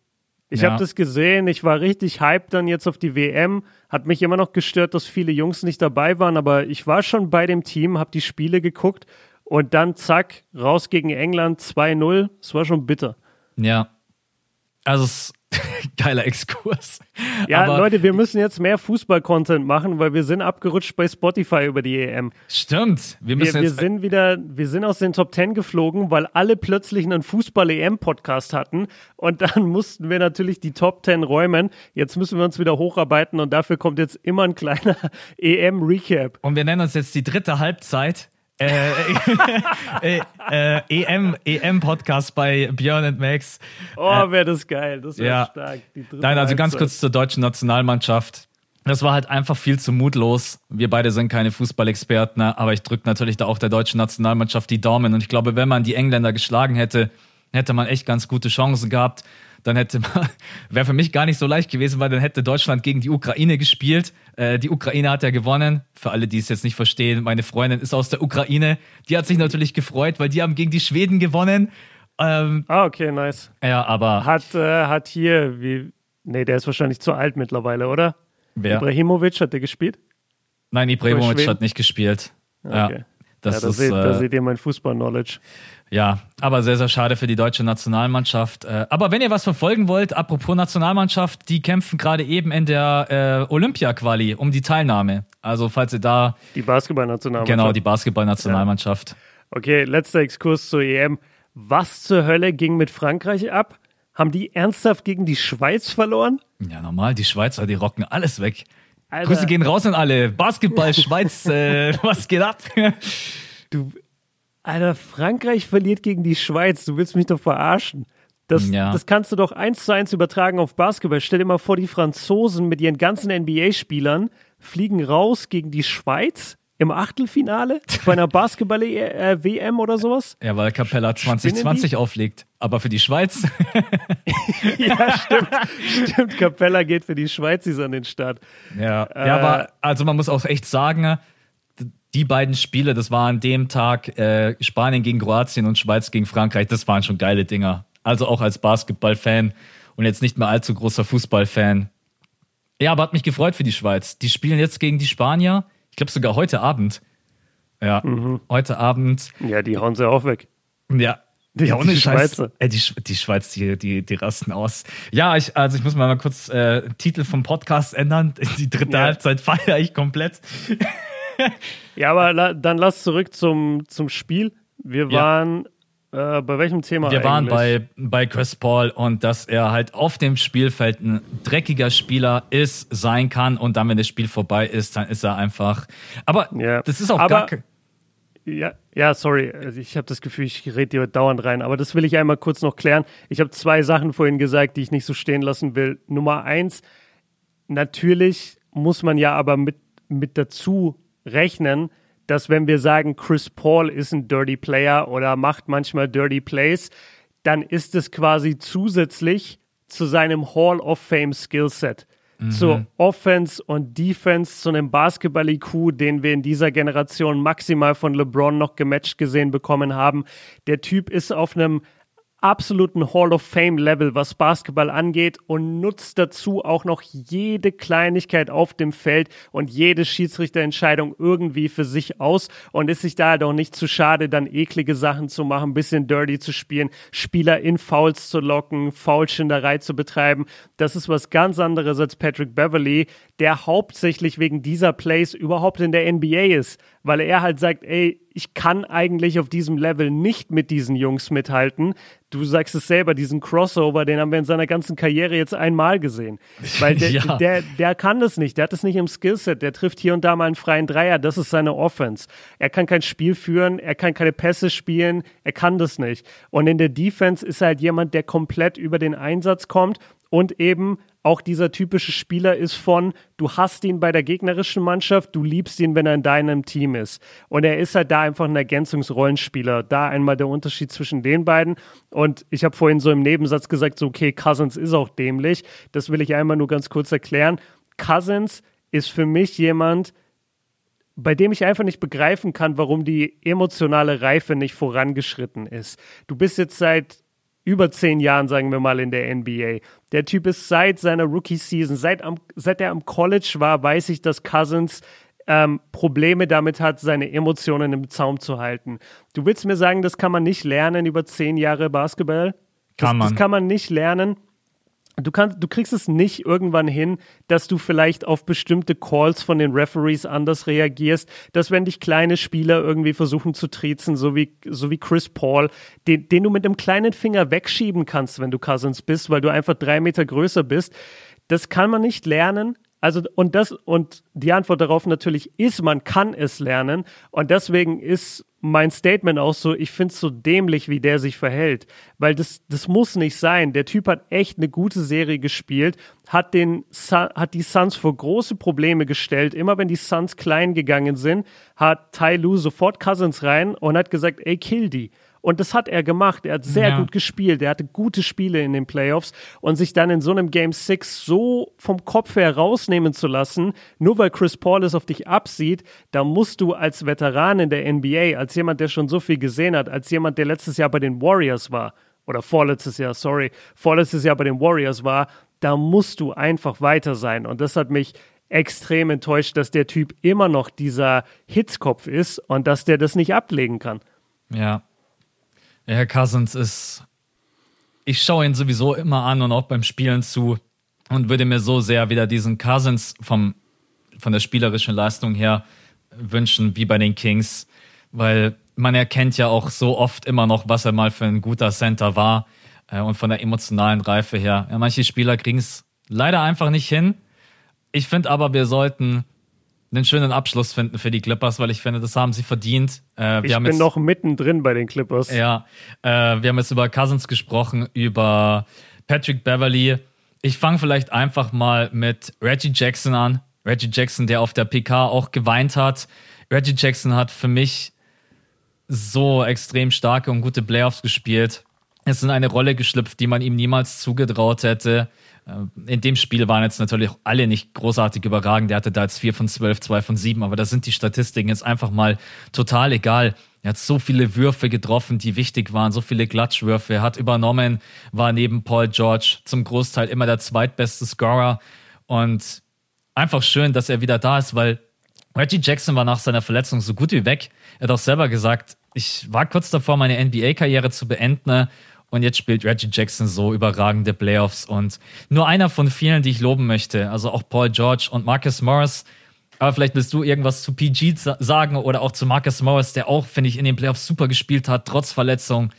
[SPEAKER 2] Ich
[SPEAKER 1] Ja.
[SPEAKER 2] habe das gesehen, ich war richtig hyped dann jetzt auf die WM. Hat mich immer noch gestört, dass viele Jungs nicht dabei waren, aber ich war schon bei dem Team, habe die Spiele geguckt und dann zack, raus gegen England 2-0. Es war schon bitter.
[SPEAKER 1] Ja. Also, es geiler Exkurs.
[SPEAKER 2] Ja,
[SPEAKER 1] Aber
[SPEAKER 2] Leute, wir müssen jetzt mehr Fußball-Content machen, weil wir sind abgerutscht bei Spotify über die EM.
[SPEAKER 1] Stimmt. Wir
[SPEAKER 2] Wir,
[SPEAKER 1] müssen
[SPEAKER 2] wir
[SPEAKER 1] jetzt.
[SPEAKER 2] sind wieder, wir sind aus den Top Ten geflogen, weil alle plötzlich einen Fußball-EM-Podcast hatten und dann mussten wir natürlich die Top Ten räumen. Jetzt müssen wir uns wieder hocharbeiten und dafür kommt jetzt immer ein kleiner EM-Recap.
[SPEAKER 1] und wir nennen uns jetzt die dritte Halbzeit. Äh, äh, äh, EM, EM-Podcast bei Björn und Max.
[SPEAKER 2] Oh, wäre das geil. Das wäre
[SPEAKER 1] ja.
[SPEAKER 2] stark.
[SPEAKER 1] Nein, also ganz
[SPEAKER 2] Halbzeit.
[SPEAKER 1] kurz zur deutschen Nationalmannschaft. Das war halt einfach viel zu mutlos. Wir beide sind keine Fußballexperten, ne? aber ich drücke natürlich da auch der deutschen Nationalmannschaft die Daumen. Und ich glaube, wenn man die Engländer geschlagen hätte, hätte man echt ganz gute Chancen gehabt. Dann hätte man, wäre für mich gar nicht so leicht gewesen, weil dann hätte Deutschland gegen die Ukraine gespielt. Äh, die Ukraine hat ja gewonnen. Für alle, die es jetzt nicht verstehen, meine Freundin ist aus der Ukraine. Die hat sich natürlich gefreut, weil die haben gegen die Schweden gewonnen. Ähm,
[SPEAKER 2] Ah, okay, nice.
[SPEAKER 1] ja, aber
[SPEAKER 2] Hat, äh, hat hier, wie, nee, der ist wahrscheinlich zu alt mittlerweile, oder?
[SPEAKER 1] wer?
[SPEAKER 2] Ibrahimovic hat der gespielt?
[SPEAKER 1] Nein, Ibrahimovic hat nicht gespielt.
[SPEAKER 2] Okay.
[SPEAKER 1] Ja,
[SPEAKER 2] Ja,
[SPEAKER 1] das
[SPEAKER 2] da,
[SPEAKER 1] ist
[SPEAKER 2] seht, da
[SPEAKER 1] äh,
[SPEAKER 2] seht ihr mein Fußball-Knowledge.
[SPEAKER 1] Ja, aber sehr sehr schade für die deutsche Nationalmannschaft. Äh, aber wenn ihr was verfolgen wollt, apropos Nationalmannschaft, die kämpfen gerade eben in der äh, Olympia-Quali um die Teilnahme. Also falls ihr da
[SPEAKER 2] Die Basketball-Nationalmannschaft.
[SPEAKER 1] genau die Basketball-Nationalmannschaft.
[SPEAKER 2] Okay, letzter Exkurs zur EM. Was zur Hölle ging mit Frankreich ab? Haben die ernsthaft gegen die Schweiz verloren?
[SPEAKER 1] Ja, normal, die Schweizer, die rocken alles weg.
[SPEAKER 2] Alter.
[SPEAKER 1] Grüße gehen raus an alle. Basketball, Schweiz, äh, was geht ab?
[SPEAKER 2] Du, Alter, Frankreich verliert gegen die Schweiz. Du willst mich doch verarschen. Das,
[SPEAKER 1] Ja.
[SPEAKER 2] das kannst du doch eins zu eins übertragen auf Basketball. Stell dir mal vor, die Franzosen mit ihren ganzen NBA-Spielern fliegen raus gegen die Schweiz im Achtelfinale bei einer Basketball-WM oder sowas.
[SPEAKER 1] ja, weil Capella 2020 auflegt. Aber für die Schweiz,
[SPEAKER 2] Ja, stimmt. stimmt. Capella geht für die Schweizis an den Start.
[SPEAKER 1] Ja,
[SPEAKER 2] Äh,
[SPEAKER 1] ja, aber also man muss auch echt sagen, die beiden Spiele, das war an dem Tag äh, Spanien gegen Kroatien und Schweiz gegen Frankreich, das waren schon geile Dinger. Also auch als Basketballfan und jetzt nicht mehr allzu großer Fußballfan. Ja, aber hat mich gefreut für die Schweiz. Die spielen jetzt gegen die Spanier. Ich glaube sogar heute Abend. Ja,
[SPEAKER 2] Mhm.
[SPEAKER 1] heute Abend.
[SPEAKER 2] Ja, die hauen sie auch weg.
[SPEAKER 1] Ja.
[SPEAKER 2] Die-
[SPEAKER 1] ja, ohne
[SPEAKER 2] die
[SPEAKER 1] Scheiß.
[SPEAKER 2] Schweizer.
[SPEAKER 1] Die, die Schweiz, die, die, die rasten aus. Ja, ich, also ich muss mal, mal kurz äh, Titel vom Podcast ändern. Die dritte
[SPEAKER 2] Ja.
[SPEAKER 1] Halbzeit feiere ich komplett.
[SPEAKER 2] Ja, aber la dann lass zurück zum, zum Spiel. Wir
[SPEAKER 1] Ja.
[SPEAKER 2] waren äh, bei welchem Thema
[SPEAKER 1] Wir waren
[SPEAKER 2] eigentlich?
[SPEAKER 1] bei, bei Chris Paul und dass er halt auf dem Spielfeld ein dreckiger Spieler ist, sein kann und dann, wenn das Spiel vorbei ist, dann ist er einfach. Aber
[SPEAKER 2] Ja.
[SPEAKER 1] das ist auch
[SPEAKER 2] Aber-
[SPEAKER 1] gar
[SPEAKER 2] Ja, ja, sorry. Also Ich habe das Gefühl, ich rede dir dauernd rein. Aber das will ich einmal kurz noch klären. Ich habe zwei Sachen vorhin gesagt, die ich nicht so stehen lassen will. Nummer eins, natürlich muss man ja aber mit, mit dazu rechnen, dass wenn wir sagen, Chris Paul ist ein Dirty Player oder macht manchmal Dirty Plays, dann ist es quasi zusätzlich zu seinem Hall of Fame Skillset. Zur Offense und Defense, zu einem Basketball-IQ, den wir in dieser Generation maximal von LeBron noch gematcht gesehen bekommen haben. Der Typ ist auf einem absoluten Hall of Fame Level, was Basketball angeht und nutzt dazu auch noch jede Kleinigkeit auf dem Feld und jede Schiedsrichterentscheidung irgendwie für sich aus und ist sich da halt auch nicht zu schade, dann eklige Sachen zu machen, bisschen dirty zu spielen, Spieler in Fouls zu locken, Foulschinderei zu betreiben. Das ist was ganz anderes als Patrick Beverly, der hauptsächlich wegen dieser Plays überhaupt in der NBA ist, weil er halt sagt, ey, ich kann eigentlich auf diesem Level nicht mit diesen Jungs mithalten. Du sagst es selber, diesen Crossover, den haben wir in seiner ganzen Karriere jetzt einmal gesehen. Weil der,
[SPEAKER 1] Ja.
[SPEAKER 2] der, der kann das nicht, der hat das nicht im Skillset, der trifft hier und da mal einen freien Dreier, das ist seine Offense. Er kann kein Spiel führen, er kann keine Pässe spielen, er kann das nicht. Und in der Defense ist er halt jemand, der komplett über den Einsatz kommt und eben auch dieser typische Spieler ist von, du hast ihn bei der gegnerischen Mannschaft, du liebst ihn, wenn er in deinem Team ist. Und er ist halt da einfach ein Ergänzungsrollenspieler. Da einmal der Unterschied zwischen den beiden. Und ich habe vorhin so im Nebensatz gesagt, so, okay, Cousins ist auch dämlich. Das will ich einmal nur ganz kurz erklären. Cousins ist für mich jemand, bei dem ich einfach nicht begreifen kann, warum die emotionale Reife nicht vorangeschritten ist. Du bist jetzt seit über zehn Jahren, sagen wir mal, in der NBA. Der Typ ist seit seiner Rookie-Season, seit, seit er am College war, weiß ich, dass Cousins ähm, Probleme damit hat, seine Emotionen im Zaum zu halten. Du willst mir sagen, das kann man nicht lernen über zehn Jahre Basketball? Das,
[SPEAKER 1] kann man.
[SPEAKER 2] Das kann man nicht lernen. Du, kannst, du kriegst es nicht irgendwann hin, dass du vielleicht auf bestimmte Calls von den Referees anders reagierst, dass wenn dich kleine Spieler irgendwie versuchen zu triezen, so wie, so wie Chris Paul, den, den du mit einem kleinen Finger wegschieben kannst, wenn du Cousins bist, weil du einfach drei Meter größer bist. Das kann man nicht lernen, also, und das, und die Antwort darauf natürlich ist, man kann es lernen. Und deswegen ist mein Statement auch so, ich finde es so dämlich, wie der sich verhält. Weil das, das muss nicht sein. Der Typ hat echt eine gute Serie gespielt, hat, den, hat die Suns vor große Probleme gestellt. Immer wenn die Suns klein gegangen sind, hat Ty Lue sofort Cousins rein und hat gesagt, ey, kill die. Und das hat er gemacht. Er hat sehr ja. gut gespielt. Er hatte gute Spiele in den Playoffs. Und sich dann in so einem Game 6 so vom Kopf her rausnehmen zu lassen, nur weil Chris Paul es auf dich absieht, da musst du als Veteran in der NBA, als jemand, der schon so viel gesehen hat, als jemand, der letztes Jahr bei den Warriors war, oder vorletztes Jahr, sorry, vorletztes Jahr bei den Warriors war, da musst du einfach weiter sein. Und das hat mich extrem enttäuscht, dass der Typ immer noch dieser Hitzkopf ist und dass der das nicht ablegen kann.
[SPEAKER 1] Ja, Herr Cousins ist. Ich schaue ihn sowieso immer an und auch beim Spielen zu und würde mir so sehr wieder diesen Cousins vom, von der spielerischen Leistung her wünschen, wie bei den Kings, weil man erkennt ja auch so oft immer noch, was er mal für ein guter Center war äh, und von der emotionalen Reife her. Ja, manche Spieler kriegen es leider einfach nicht hin. Ich finde aber, wir sollten einen schönen Abschluss finden für die Clippers, weil ich finde, das haben sie verdient.
[SPEAKER 2] Äh, ich bin jetzt, noch mittendrin bei den Clippers.
[SPEAKER 1] Ja, äh, wir haben jetzt über Cousins gesprochen, über Patrick Beverly. Ich fange vielleicht einfach mal mit Reggie Jackson an. Reggie Jackson, der auf der PK auch geweint hat. Reggie Jackson hat für mich so extrem starke und gute Playoffs gespielt. Es ist in eine Rolle geschlüpft, die man ihm niemals zugetraut hätte. Äh, in dem Spiel waren jetzt natürlich alle nicht großartig überragend. Der hatte da jetzt 4 von 12, 2 von 7, aber da sind die Statistiken jetzt einfach mal total egal. Er hat so viele Würfe getroffen, die wichtig waren, so viele Klatschwürfe. Er hat übernommen, war neben Paul George zum Großteil immer der zweitbeste Scorer. Und einfach schön, dass er wieder da ist, weil Reggie Jackson war nach seiner Verletzung so gut wie weg. Er hat auch selber gesagt, ich war kurz davor, meine NBA-Karriere zu beenden und jetzt spielt Reggie Jackson so überragende Playoffs und nur einer von vielen, die ich loben möchte. Also auch Paul George und Marcus Morris. Aber vielleicht willst du irgendwas zu PG sagen oder auch zu Marcus Morris, der auch, finde ich, in den Playoffs super gespielt hat, trotz Verletzung.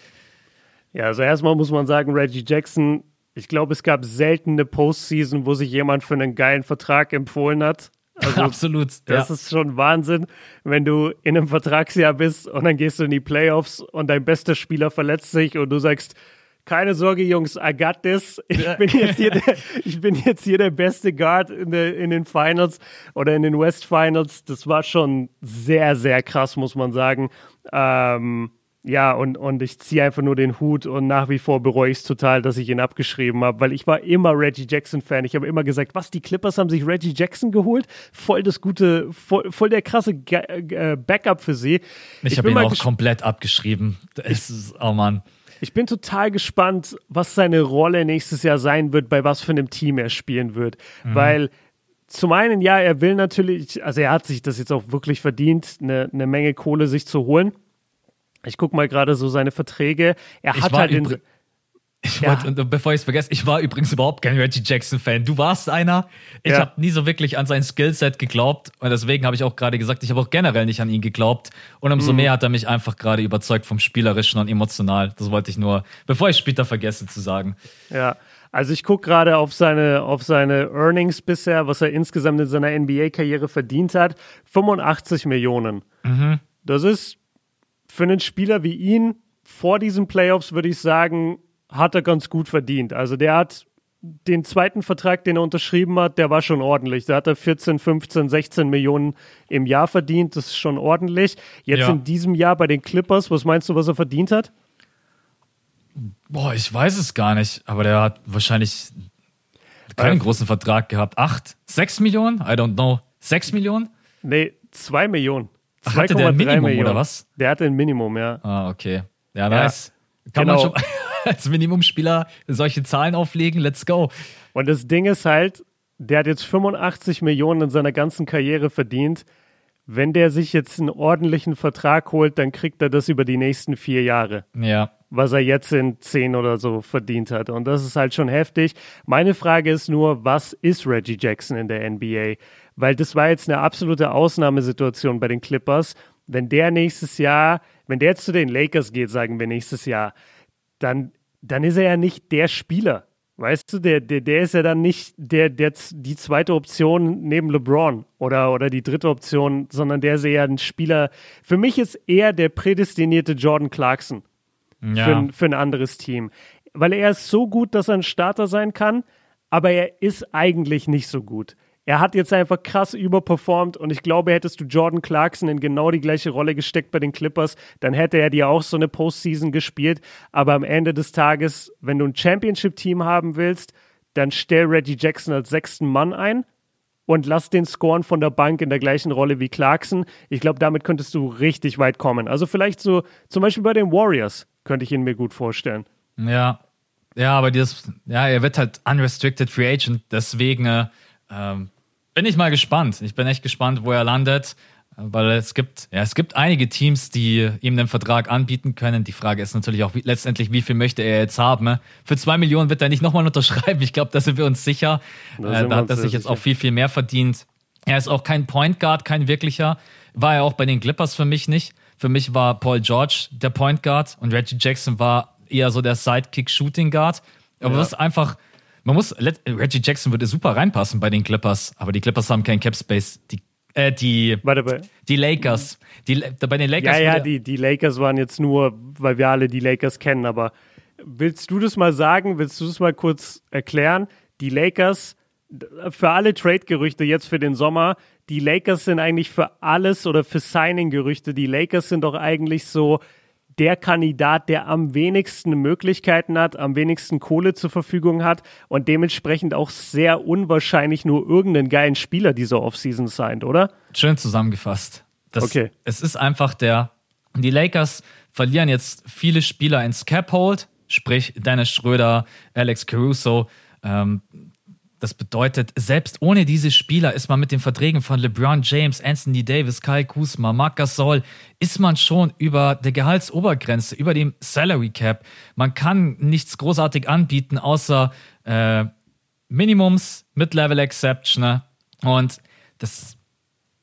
[SPEAKER 2] Ja, also erstmal muss man sagen, Reggie Jackson, ich glaube, es gab selten eine Postseason, wo sich jemand für einen geilen Vertrag empfohlen hat.
[SPEAKER 1] Also, Absolut.
[SPEAKER 2] Das ja. ist schon Wahnsinn, wenn du in einem Vertragsjahr bist und dann gehst du in die Playoffs und dein bester Spieler verletzt sich und du sagst, keine Sorge, Jungs, I got this. Ich bin jetzt hier der, ich bin jetzt hier der beste Guard in, der, in den Finals oder in den West Finals. Das war schon sehr, sehr krass, muss man sagen. Ähm, ja, und, und ich ziehe einfach nur den Hut und nach wie vor bereue ich es total, dass ich ihn abgeschrieben habe, weil ich war immer Reggie Jackson-Fan. Ich habe immer gesagt, was, die Clippers haben sich Reggie Jackson geholt? Voll das gute, voll, voll der krasse äh, Backup für sie.
[SPEAKER 1] Ich, ich habe ihn auch komplett abgeschrieben. Es ist, oh Mann.
[SPEAKER 2] Ich bin total gespannt, was seine Rolle nächstes Jahr sein wird, bei was für einem Team er spielen wird. Mhm. Weil zum einen, ja, er will natürlich, also er hat sich das jetzt auch wirklich verdient, eine, eine Menge Kohle sich zu holen. Ich gucke mal gerade so seine Verträge. Er ich hat halt in,
[SPEAKER 1] ich ja. wollte, und bevor ich es vergesse, ich war übrigens überhaupt kein Reggie Jackson-Fan. Du warst einer. Ich ja. habe nie so wirklich an sein Skillset geglaubt. Und deswegen habe ich auch gerade gesagt, ich habe auch generell nicht an ihn geglaubt. Und umso mhm. mehr hat er mich einfach gerade überzeugt vom Spielerischen und emotional. Das wollte ich nur, bevor ich später vergesse zu sagen.
[SPEAKER 2] Ja. Also ich gucke gerade auf seine, auf seine Earnings bisher, was er insgesamt in seiner NBA-Karriere verdient hat. 85 Millionen. Mhm. Das ist für einen Spieler wie ihn vor diesen Playoffs, würde ich sagen, hat er ganz gut verdient. Also der hat den zweiten Vertrag, den er unterschrieben hat, der war schon ordentlich. Da hat er 14, 15, 16 Millionen im Jahr verdient. Das ist schon ordentlich. Jetzt ja. in diesem Jahr bei den Clippers, was meinst du, was er verdient hat?
[SPEAKER 1] Boah, ich weiß es gar nicht. Aber der hat wahrscheinlich keinen äh, großen Vertrag gehabt. Acht? Sechs Millionen? I don't know. Sechs Millionen?
[SPEAKER 2] Nee, zwei Millionen.
[SPEAKER 1] Ach, hatte der ein Minimum Millionen. oder was?
[SPEAKER 2] Der hatte ein Minimum, ja.
[SPEAKER 1] Ah, okay. Ja, nice. Ja, Kann genau. man schon. als Minimumspieler solche Zahlen auflegen. Let's go.
[SPEAKER 2] Und das Ding ist halt, der hat jetzt 85 Millionen in seiner ganzen Karriere verdient. Wenn der sich jetzt einen ordentlichen Vertrag holt, dann kriegt er das über die nächsten vier Jahre.
[SPEAKER 1] Ja.
[SPEAKER 2] Was er jetzt in zehn oder so verdient hat. Und das ist halt schon heftig. Meine Frage ist nur, was ist Reggie Jackson in der NBA? Weil das war jetzt eine absolute Ausnahmesituation bei den Clippers. Wenn der nächstes Jahr, wenn der jetzt zu den Lakers geht, sagen wir nächstes Jahr, dann, dann ist er ja nicht der Spieler. Weißt du, der, der, der ist ja dann nicht der, der, die zweite Option neben LeBron oder, oder die dritte Option, sondern der ist eher ein Spieler. Für mich ist er der prädestinierte Jordan Clarkson ja. für, für ein anderes Team. Weil er ist so gut, dass er ein Starter sein kann, aber er ist eigentlich nicht so gut. Er hat jetzt einfach krass überperformt und ich glaube, hättest du Jordan Clarkson in genau die gleiche Rolle gesteckt bei den Clippers, dann hätte er dir auch so eine Postseason gespielt. Aber am Ende des Tages, wenn du ein Championship-Team haben willst, dann stell Reggie Jackson als sechsten Mann ein und lass den scoren von der Bank in der gleichen Rolle wie Clarkson. Ich glaube, damit könntest du richtig weit kommen. Also vielleicht so, zum Beispiel bei den Warriors, könnte ich ihn mir gut vorstellen.
[SPEAKER 1] Ja, ja, aber dieses, ja, er wird halt unrestricted free agent, deswegen äh, ähm, bin ich mal gespannt. Ich bin echt gespannt, wo er landet, weil es gibt, ja, es gibt einige Teams, die ihm den Vertrag anbieten können. Die Frage ist natürlich auch wie, letztendlich, wie viel möchte er jetzt haben? Ne? Für zwei Millionen wird er nicht nochmal unterschreiben. Ich glaube, da sind wir uns sicher. Da, äh, da hat er sich jetzt sicher. auch viel, viel mehr verdient. Er ist auch kein Point Guard, kein wirklicher. War er auch bei den Clippers für mich nicht. Für mich war Paul George der Point Guard und Reggie Jackson war eher so der Sidekick Shooting Guard. Aber ja. das ist einfach, man muss, Reggie Jackson würde super reinpassen bei den Clippers, aber die Clippers haben keinen Cap Space. Die, äh, die,
[SPEAKER 2] Warte,
[SPEAKER 1] die Lakers. Die, bei den Lakers.
[SPEAKER 2] Ja, ja, die, die Lakers waren jetzt nur, weil wir alle die Lakers kennen, aber willst du das mal sagen? Willst du das mal kurz erklären? Die Lakers, für alle Trade-Gerüchte jetzt für den Sommer, die Lakers sind eigentlich für alles oder für Signing-Gerüchte, die Lakers sind doch eigentlich so, der Kandidat, der am wenigsten Möglichkeiten hat, am wenigsten Kohle zur Verfügung hat und dementsprechend auch sehr unwahrscheinlich nur irgendeinen geilen Spieler dieser Offseason signed, oder?
[SPEAKER 1] Schön zusammengefasst. Das,
[SPEAKER 2] okay.
[SPEAKER 1] Es ist einfach der, die Lakers verlieren jetzt viele Spieler ins Cap-Hold, sprich Dennis Schröder, Alex Caruso, ähm, das bedeutet, selbst ohne diese Spieler ist man mit den Verträgen von LeBron James, Anthony Davis, Kai Kuzma, Marc Gasol, ist man schon über der Gehaltsobergrenze, über dem Salary Cap. Man kann nichts großartig anbieten, außer äh, Minimums, Mid-Level Exception. Und das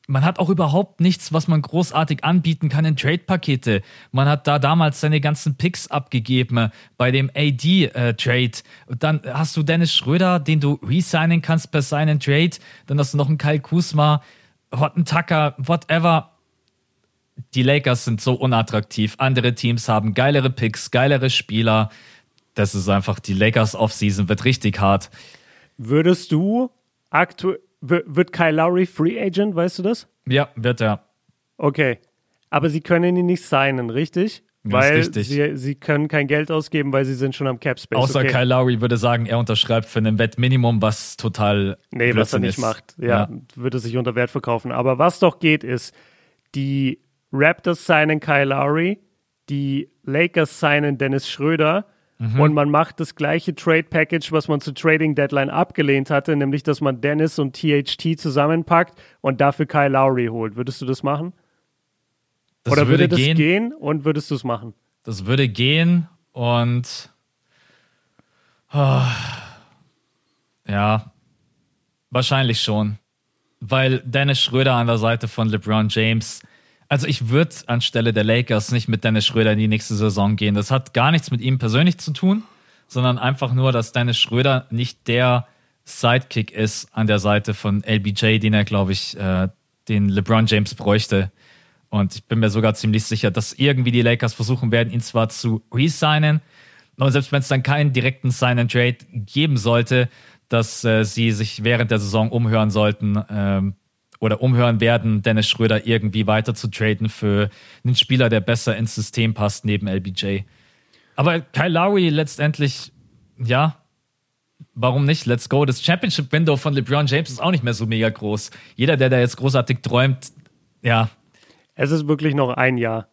[SPEAKER 1] man hat auch überhaupt nichts, was man großartig anbieten kann in Trade-Pakete. Man hat da damals seine ganzen Picks abgegeben bei dem AD-Trade. Äh, dann hast du Dennis Schröder, den du resignen kannst per Sign Trade. Dann hast du noch einen Kyle Kuzma, Horton Tucker, whatever. Die Lakers sind so unattraktiv. Andere Teams haben geilere Picks, geilere Spieler. Das ist einfach, die Lakers Offseason wird richtig hart.
[SPEAKER 2] Würdest du aktuell wird Kyle Lowry Free Agent, weißt du das?
[SPEAKER 1] Ja, wird er.
[SPEAKER 2] Okay. Aber sie können ihn nicht signen, richtig?
[SPEAKER 1] Das
[SPEAKER 2] weil
[SPEAKER 1] Sie,
[SPEAKER 2] sie können kein Geld ausgeben, weil sie sind schon am Cap Space.
[SPEAKER 1] Außer
[SPEAKER 2] okay.
[SPEAKER 1] Kyle Lowry würde sagen, er unterschreibt für ein Wettminimum, was total
[SPEAKER 2] Nee, was er nicht
[SPEAKER 1] ist.
[SPEAKER 2] macht. Ja, ja, würde sich unter Wert verkaufen. Aber was doch geht, ist, die Raptors signen Kyle Lowry, die Lakers signen Dennis Schröder Mhm. Und man macht das gleiche Trade Package, was man zur Trading Deadline abgelehnt hatte, nämlich dass man Dennis und THT zusammenpackt und dafür Kyle Lowry holt. Würdest du das machen?
[SPEAKER 1] Das
[SPEAKER 2] Oder
[SPEAKER 1] würde,
[SPEAKER 2] würde das
[SPEAKER 1] gehen.
[SPEAKER 2] gehen und würdest du es machen?
[SPEAKER 1] Das würde gehen und oh, ja, wahrscheinlich schon. Weil Dennis Schröder an der Seite von LeBron James also ich würde anstelle der Lakers nicht mit Dennis Schröder in die nächste Saison gehen. Das hat gar nichts mit ihm persönlich zu tun, sondern einfach nur, dass Dennis Schröder nicht der Sidekick ist an der Seite von LBJ, den er, glaube ich, äh, den LeBron James bräuchte. Und ich bin mir sogar ziemlich sicher, dass irgendwie die Lakers versuchen werden, ihn zwar zu resignen, und selbst wenn es dann keinen direkten Sign-and-Trade geben sollte, dass äh, sie sich während der Saison umhören sollten, ähm, oder umhören werden, Dennis Schröder irgendwie weiter zu traden für einen Spieler, der besser ins System passt neben LBJ. Aber Kyle Lowry letztendlich, ja, warum nicht? Let's go. Das Championship-Window von LeBron James ist auch nicht mehr so mega groß. Jeder, der da jetzt großartig träumt, ja.
[SPEAKER 2] Es ist wirklich noch ein Jahr.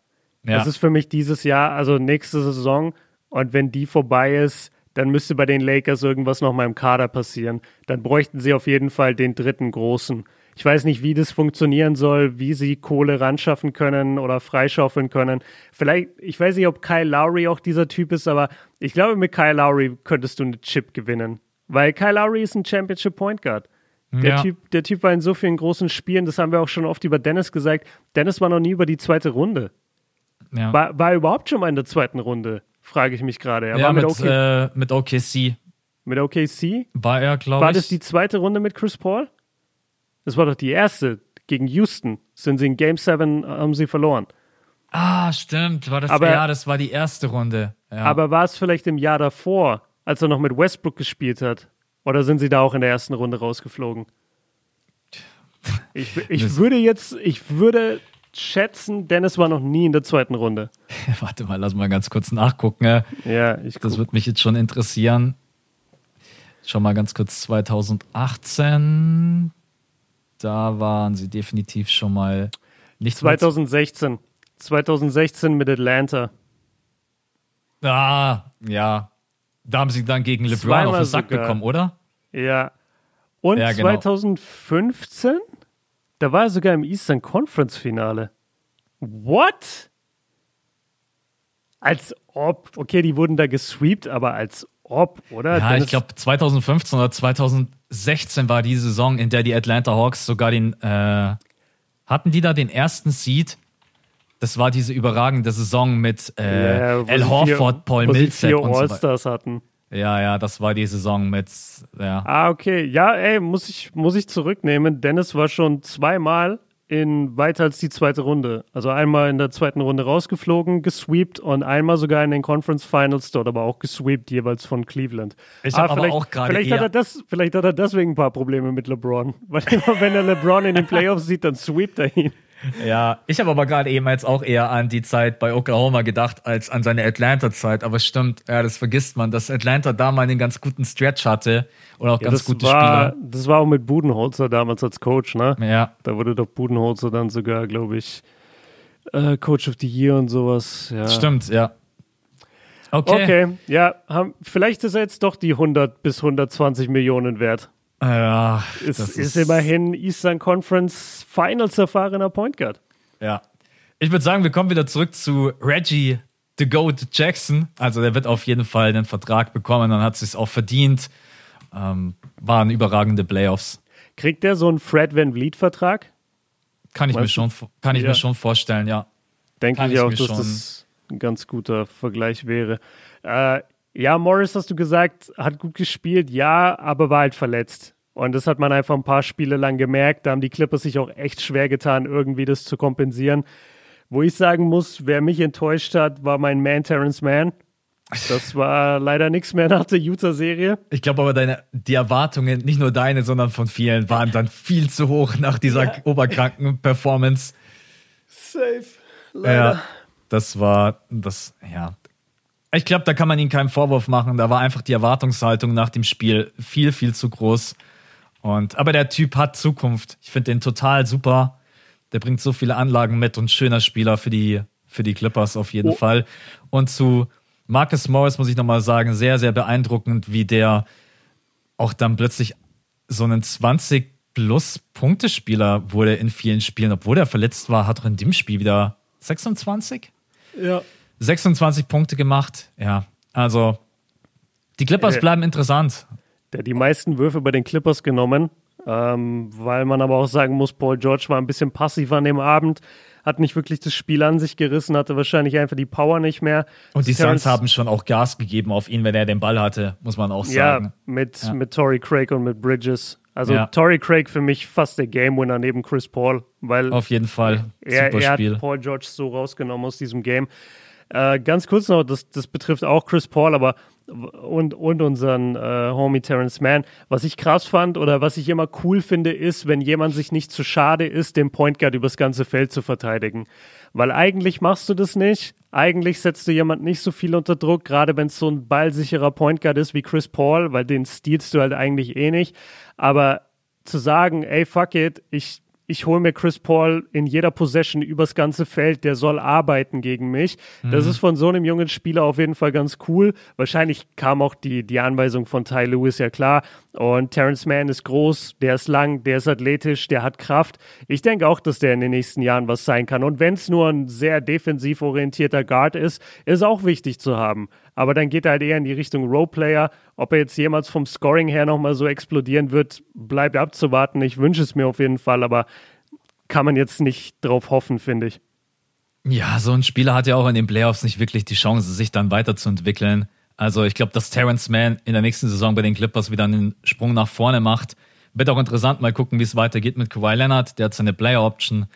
[SPEAKER 2] Ja. Es ist für mich dieses Jahr, also nächste Saison. Und wenn die vorbei ist, dann müsste bei den Lakers irgendwas noch mal im Kader passieren. Dann bräuchten sie auf jeden Fall den dritten großen. Ich weiß nicht, wie das funktionieren soll, wie sie Kohle ranschaffen können oder freischaufeln können. Vielleicht, ich weiß nicht, ob Kyle Lowry auch dieser Typ ist, aber ich glaube, mit Kyle Lowry könntest du eine Chip gewinnen. Weil Kyle Lowry ist ein Championship Point Guard. Der,
[SPEAKER 1] Ja.
[SPEAKER 2] typ, der Typ war in so vielen großen Spielen, das haben wir auch schon oft über Dennis gesagt. Dennis war noch nie über die zweite Runde.
[SPEAKER 1] Ja,
[SPEAKER 2] War, war er überhaupt schon mal in der zweiten Runde? Frage ich mich gerade. Er
[SPEAKER 1] ja
[SPEAKER 2] war mit,
[SPEAKER 1] mit,
[SPEAKER 2] OK,
[SPEAKER 1] äh, mit OKC
[SPEAKER 2] mit OKC.
[SPEAKER 1] war er, glaube
[SPEAKER 2] War
[SPEAKER 1] ich.
[SPEAKER 2] das die zweite Runde mit Chris Paul? Das war doch die erste gegen Houston. Sind sie in Game 7, haben sie verloren.
[SPEAKER 1] ah, stimmt. War das,
[SPEAKER 2] Aber-
[SPEAKER 1] ja, das war die erste Runde. Ja.
[SPEAKER 2] Aber war es vielleicht im Jahr davor, als er noch mit Westbrook gespielt hat? Oder sind sie da auch in der ersten Runde rausgeflogen? Ich, ich würde jetzt, ich würde schätzen, Dennis war noch nie in der zweiten Runde.
[SPEAKER 1] Warte mal, lass mal ganz kurz nachgucken. äh.
[SPEAKER 2] Ja, ich
[SPEAKER 1] Das würde mich jetzt schon interessieren. Schau mal ganz kurz 2018. Da waren sie definitiv schon mal nicht
[SPEAKER 2] 2016. 2016 mit Atlanta.
[SPEAKER 1] Ah, ja. Da haben sie dann gegen LeBron
[SPEAKER 2] Zweimal
[SPEAKER 1] auf den Sack
[SPEAKER 2] sogar.
[SPEAKER 1] bekommen, oder?
[SPEAKER 2] Ja. Und
[SPEAKER 1] Ja, genau.
[SPEAKER 2] 2015? Da war er sogar im Eastern Conference Finale. What? Als ob. Okay, die wurden da gesweept, aber als ob, oder?
[SPEAKER 1] Ja,
[SPEAKER 2] Dennis-
[SPEAKER 1] ich glaube 2015 oder 2016 war die Saison, in der die Atlanta Hawks sogar den äh, hatten die da den ersten Seed. Das war diese überragende Saison mit äh,
[SPEAKER 2] Ja,
[SPEAKER 1] Al Horford,
[SPEAKER 2] vier,
[SPEAKER 1] Paul Millsap
[SPEAKER 2] vier
[SPEAKER 1] und so.
[SPEAKER 2] All-Stars hatten.
[SPEAKER 1] Ja, ja, das war die Saison mit ja.
[SPEAKER 2] Ah, okay. Ja, ey, muss ich, muss ich zurücknehmen. Dennis war schon zweimal in weiter als die zweite Runde. Also einmal in der zweiten Runde rausgeflogen, gesweept und einmal sogar in den Conference Finals dort aber auch gesweept, jeweils von Cleveland.
[SPEAKER 1] Ich hab aber
[SPEAKER 2] vielleicht-
[SPEAKER 1] auch gerade
[SPEAKER 2] Vielleicht hat,
[SPEAKER 1] eher-
[SPEAKER 2] er das, vielleicht hat er deswegen ein paar Probleme mit LeBron. Weil immer wenn er LeBron in den Playoffs sieht, dann sweept er ihn.
[SPEAKER 1] Ja, ich habe aber gerade eben jetzt auch eher an die Zeit bei Oklahoma gedacht, als an seine Atlanta-Zeit. Aber stimmt, ja, das vergisst man, dass Atlanta da mal einen ganz guten Stretch hatte und auch
[SPEAKER 2] Ja,
[SPEAKER 1] ganz gute
[SPEAKER 2] war,
[SPEAKER 1] Spieler.
[SPEAKER 2] das war auch mit Budenholzer damals als Coach, ne?
[SPEAKER 1] Ja,
[SPEAKER 2] Da wurde doch Budenholzer dann sogar, glaube ich, äh, Coach of the Year und sowas. Ja.
[SPEAKER 1] stimmt, ja. Okay.
[SPEAKER 2] Okay, ja, haben, vielleicht ist er jetzt doch die 100 bis 120 Millionen wert.
[SPEAKER 1] Ja,
[SPEAKER 2] Ist,
[SPEAKER 1] das
[SPEAKER 2] ist, immerhin Eastern Conference Finals erfahrener Point Guard.
[SPEAKER 1] Ja. Ich würde sagen, wir kommen wieder zurück zu Reggie the Goat Jackson. Also der wird auf jeden Fall einen Vertrag bekommen und hat es auch verdient. Ähm, waren überragende Playoffs.
[SPEAKER 2] Kriegt der so einen Fred Van Vliet Vertrag?
[SPEAKER 1] Kann ich, mir schon, kann ich
[SPEAKER 2] Ja.
[SPEAKER 1] mir schon vorstellen, ja.
[SPEAKER 2] Denke ich
[SPEAKER 1] ich
[SPEAKER 2] auch, dass
[SPEAKER 1] schon-
[SPEAKER 2] das ein ganz guter Vergleich wäre. Äh, ja, Morris, hast du gesagt, hat gut gespielt, ja, aber war halt verletzt. Und das hat man einfach ein paar Spiele lang gemerkt. Da haben die Clippers sich auch echt schwer getan, irgendwie das zu kompensieren. Wo ich sagen muss, wer mich enttäuscht hat, war mein Man Terrence Mann. Das war leider nichts mehr nach der Utah-Serie.
[SPEAKER 1] Ich glaube aber, deine, die Erwartungen, nicht nur deine, sondern von vielen, waren dann viel zu hoch nach dieser oberkranken Performance.
[SPEAKER 2] Safe.
[SPEAKER 1] Ja, das war, das, ja. Ich glaube, da kann man ihm keinen Vorwurf machen. Da war einfach die Erwartungshaltung nach dem Spiel viel, viel zu groß. Und, aber der Typ hat Zukunft. Ich finde den total super. Der bringt so viele Anlagen mit und schöner Spieler für die, für die Clippers auf jeden
[SPEAKER 2] Oh.
[SPEAKER 1] Fall. Und zu Marcus Morris muss ich nochmal sagen, sehr, sehr beeindruckend, wie der auch dann plötzlich so einen 20 plus Punktespieler wurde in vielen Spielen, obwohl er verletzt war, hat er in dem Spiel wieder 26?
[SPEAKER 2] Ja.
[SPEAKER 1] 26 Punkte gemacht. Ja, also die Clippers
[SPEAKER 2] Äh.
[SPEAKER 1] bleiben interessant.
[SPEAKER 2] Der hat die meisten Würfe bei den Clippers genommen, ähm, weil man aber auch sagen muss, Paul George war ein bisschen passiv an dem Abend, hat nicht wirklich das Spiel an sich gerissen, hatte wahrscheinlich einfach die Power nicht mehr.
[SPEAKER 1] Und die
[SPEAKER 2] Terrence-
[SPEAKER 1] Suns haben schon auch Gas gegeben auf ihn, wenn er den Ball hatte, muss man auch
[SPEAKER 2] Ja,
[SPEAKER 1] sagen.
[SPEAKER 2] mit,
[SPEAKER 1] Ja.
[SPEAKER 2] mit Torrey Craig und mit Bridges. Also
[SPEAKER 1] Ja.
[SPEAKER 2] Torrey Craig für mich fast der Game Winner neben Chris Paul, weil
[SPEAKER 1] Auf jeden Fall.
[SPEAKER 2] er, er hat Paul George so rausgenommen aus diesem Game. Äh, ganz kurz noch, das, das betrifft auch Chris Paul, aber und, und unseren äh, Homie Terrence Mann. Was ich krass fand oder was ich immer cool finde, ist, wenn jemand sich nicht zu schade ist, den Point Guard übers ganze Feld zu verteidigen. Weil eigentlich machst du das nicht. Eigentlich setzt du jemand nicht so viel unter Druck, gerade wenn es so ein ballsicherer Point Guard ist wie Chris Paul, weil den stealst du halt eigentlich eh nicht. Aber zu sagen, ey, fuck it, ich ich hole mir Chris Paul in jeder Possession übers ganze Feld, der soll arbeiten gegen mich. Mhm. Das ist von so einem jungen Spieler auf jeden Fall ganz cool. Wahrscheinlich kam auch die, die Anweisung von Ty Lewis, ja klar. Und Terrence Mann ist groß, der ist lang, der ist athletisch, der hat Kraft. Ich denke auch, dass der in den nächsten Jahren was sein kann. Und wenn es nur ein sehr defensiv orientierter Guard ist, ist auch wichtig zu haben. Aber dann geht er halt eher in die Richtung Roleplayer. Ob er jetzt jemals vom Scoring her nochmal so explodieren wird, bleibt abzuwarten. Ich wünsche es mir auf jeden Fall, aber kann man jetzt nicht drauf hoffen, finde ich.
[SPEAKER 1] Ja, so ein Spieler hat ja auch in den Playoffs nicht wirklich die Chance, sich dann weiterzuentwickeln. Also ich glaube, dass Terrence Mann in der nächsten Saison bei den Clippers wieder einen Sprung nach vorne macht. Wird auch interessant, mal gucken, wie es weitergeht mit Kawhi Leonard. Der hat seine Player-Option,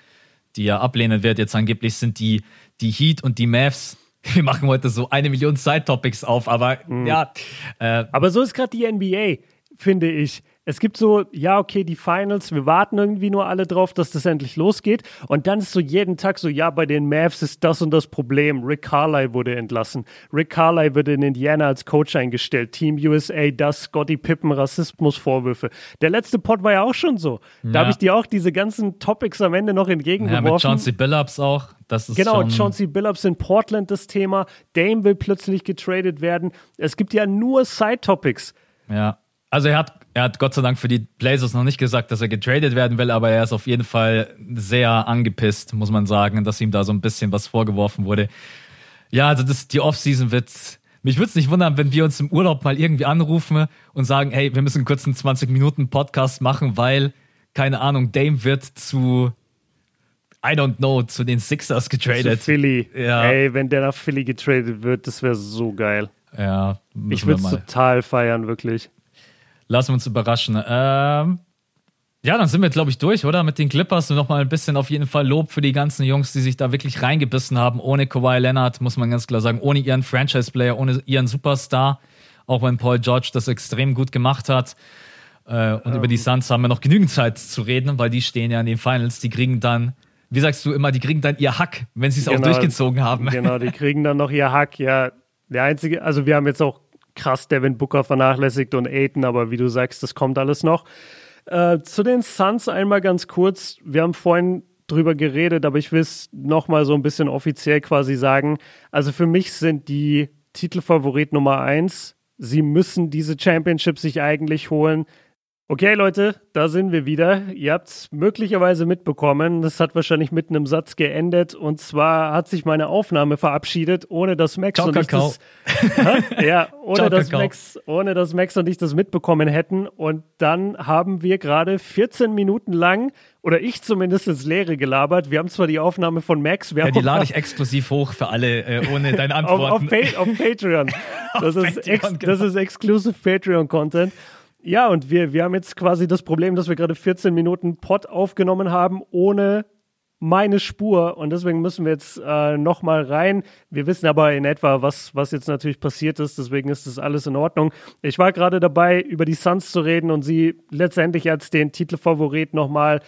[SPEAKER 1] die er ablehnen wird. Jetzt angeblich sind die, die Heat und die Mavs wir machen heute so eine Million Side-Topics auf, aber mhm. ja.
[SPEAKER 2] Äh, aber so ist gerade die NBA, finde ich es gibt so, ja, okay, die Finals, wir warten irgendwie nur alle drauf, dass das endlich losgeht. Und dann ist so jeden Tag so, ja, bei den Mavs ist das und das Problem. Rick Carlisle wurde entlassen. Rick Carlisle wurde in Indiana als Coach eingestellt. Team USA, das, Scotty Pippen, Rassismusvorwürfe. Der letzte Pod war ja auch schon so. Ja. Da habe ich dir auch diese ganzen Topics am Ende noch entgegengeworfen. Ja, mit
[SPEAKER 1] Chauncey Billups auch. Das ist
[SPEAKER 2] genau, Chauncey Billups in Portland das Thema. Dame will plötzlich getradet werden. Es gibt ja nur Side-Topics.
[SPEAKER 1] Ja. Also er hat, er hat Gott sei Dank für die Blazers noch nicht gesagt, dass er getradet werden will, aber er ist auf jeden Fall sehr angepisst, muss man sagen, dass ihm da so ein bisschen was vorgeworfen wurde. Ja, also das, die Offseason wird, mich würde es nicht wundern, wenn wir uns im Urlaub mal irgendwie anrufen und sagen, hey, wir müssen kurz einen 20 Minuten Podcast machen, weil, keine Ahnung, Dame wird zu I don't know, zu den Sixers getradet.
[SPEAKER 2] Zu Philly. Ja. Ey, wenn der nach Philly getradet wird, das wäre so geil.
[SPEAKER 1] Ja.
[SPEAKER 2] Ich würde es total feiern, wirklich.
[SPEAKER 1] Lassen wir uns überraschen. Ähm, ja, dann sind wir, glaube ich, durch, oder? Mit den Clippers und nochmal ein bisschen auf jeden Fall Lob für die ganzen Jungs, die sich da wirklich reingebissen haben. Ohne Kawhi Leonard, muss man ganz klar sagen, ohne ihren Franchise-Player, ohne ihren Superstar. Auch wenn Paul George das extrem gut gemacht hat. Äh, und um. über die ähm. Suns haben wir noch genügend Zeit zu reden, weil die stehen ja in den Finals. Die kriegen dann, wie sagst du immer, die kriegen dann ihr Hack, wenn sie es genau, auch durchgezogen haben.
[SPEAKER 2] Genau, die kriegen dann noch ihr Hack. Ja, der einzige, also wir haben jetzt auch krass Devin Booker vernachlässigt und Aiden, aber wie du sagst, das kommt alles noch. Äh, zu den Suns einmal ganz kurz. Wir haben vorhin drüber geredet, aber ich will es nochmal so ein bisschen offiziell quasi sagen. Also für mich sind die Titelfavorit Nummer eins. Sie müssen diese Championship sich eigentlich holen. Okay, Leute, da sind wir wieder. Ihr habt es möglicherweise mitbekommen. Das hat wahrscheinlich mitten im Satz geendet. Und zwar hat sich meine Aufnahme verabschiedet, ohne dass Max
[SPEAKER 1] Ciao,
[SPEAKER 2] und ich das, ja, ohne Ciao, dass Max, ohne dass Max und ich das mitbekommen hätten. Und dann haben wir gerade 14 Minuten lang oder ich zumindest ins Leere gelabert. Wir haben zwar die Aufnahme von Max, wir
[SPEAKER 1] ja, die lade ich exklusiv hoch für alle äh, ohne deine Antworten.
[SPEAKER 2] auf, auf, auf Patreon. Das, auf ist, Patreon, genau. das ist exclusive Patreon-Content. Ja, und wir, wir haben jetzt quasi das Problem, dass wir gerade 14 Minuten Pod aufgenommen haben, ohne meine Spur. Und deswegen müssen wir jetzt äh, nochmal rein. Wir wissen aber in etwa, was, was jetzt natürlich passiert ist. Deswegen ist das alles in Ordnung. Ich war gerade dabei, über die Suns zu reden und sie letztendlich als den Titelfavorit nochmal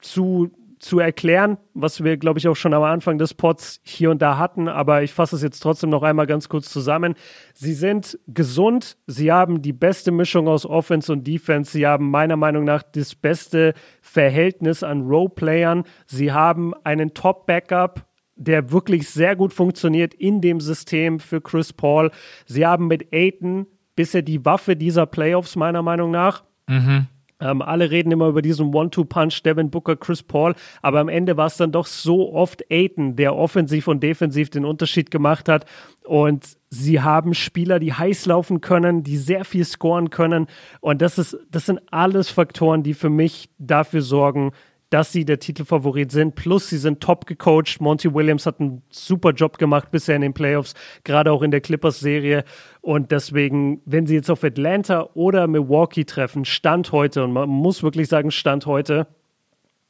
[SPEAKER 2] zu zu erklären, was wir, glaube ich, auch schon am Anfang des Pods hier und da hatten. Aber ich fasse es jetzt trotzdem noch einmal ganz kurz zusammen. Sie sind gesund. Sie haben die beste Mischung aus Offense und Defense. Sie haben meiner Meinung nach das beste Verhältnis an Role-Playern. Sie haben einen Top-Backup der wirklich sehr gut funktioniert in dem System für Chris Paul. Sie haben mit Aiton bisher die Waffe dieser Playoffs, meiner Meinung nach. Mhm. Ähm, alle reden immer über diesen One-Two-Punch, Devin Booker, Chris Paul, aber am Ende war es dann doch so oft Aiton, der offensiv und defensiv den Unterschied gemacht hat. Und sie haben Spieler, die heiß laufen können, die sehr viel scoren können. Und das ist, das sind alles Faktoren, die für mich dafür sorgen, dass sie der Titelfavorit sind. Plus, sie sind top gecoacht. Monty Williams hat einen super Job gemacht bisher in den Playoffs, gerade auch in der Clippers-Serie. Und deswegen, wenn sie jetzt auf Atlanta oder Milwaukee treffen, Stand heute, und man muss wirklich sagen, Stand heute,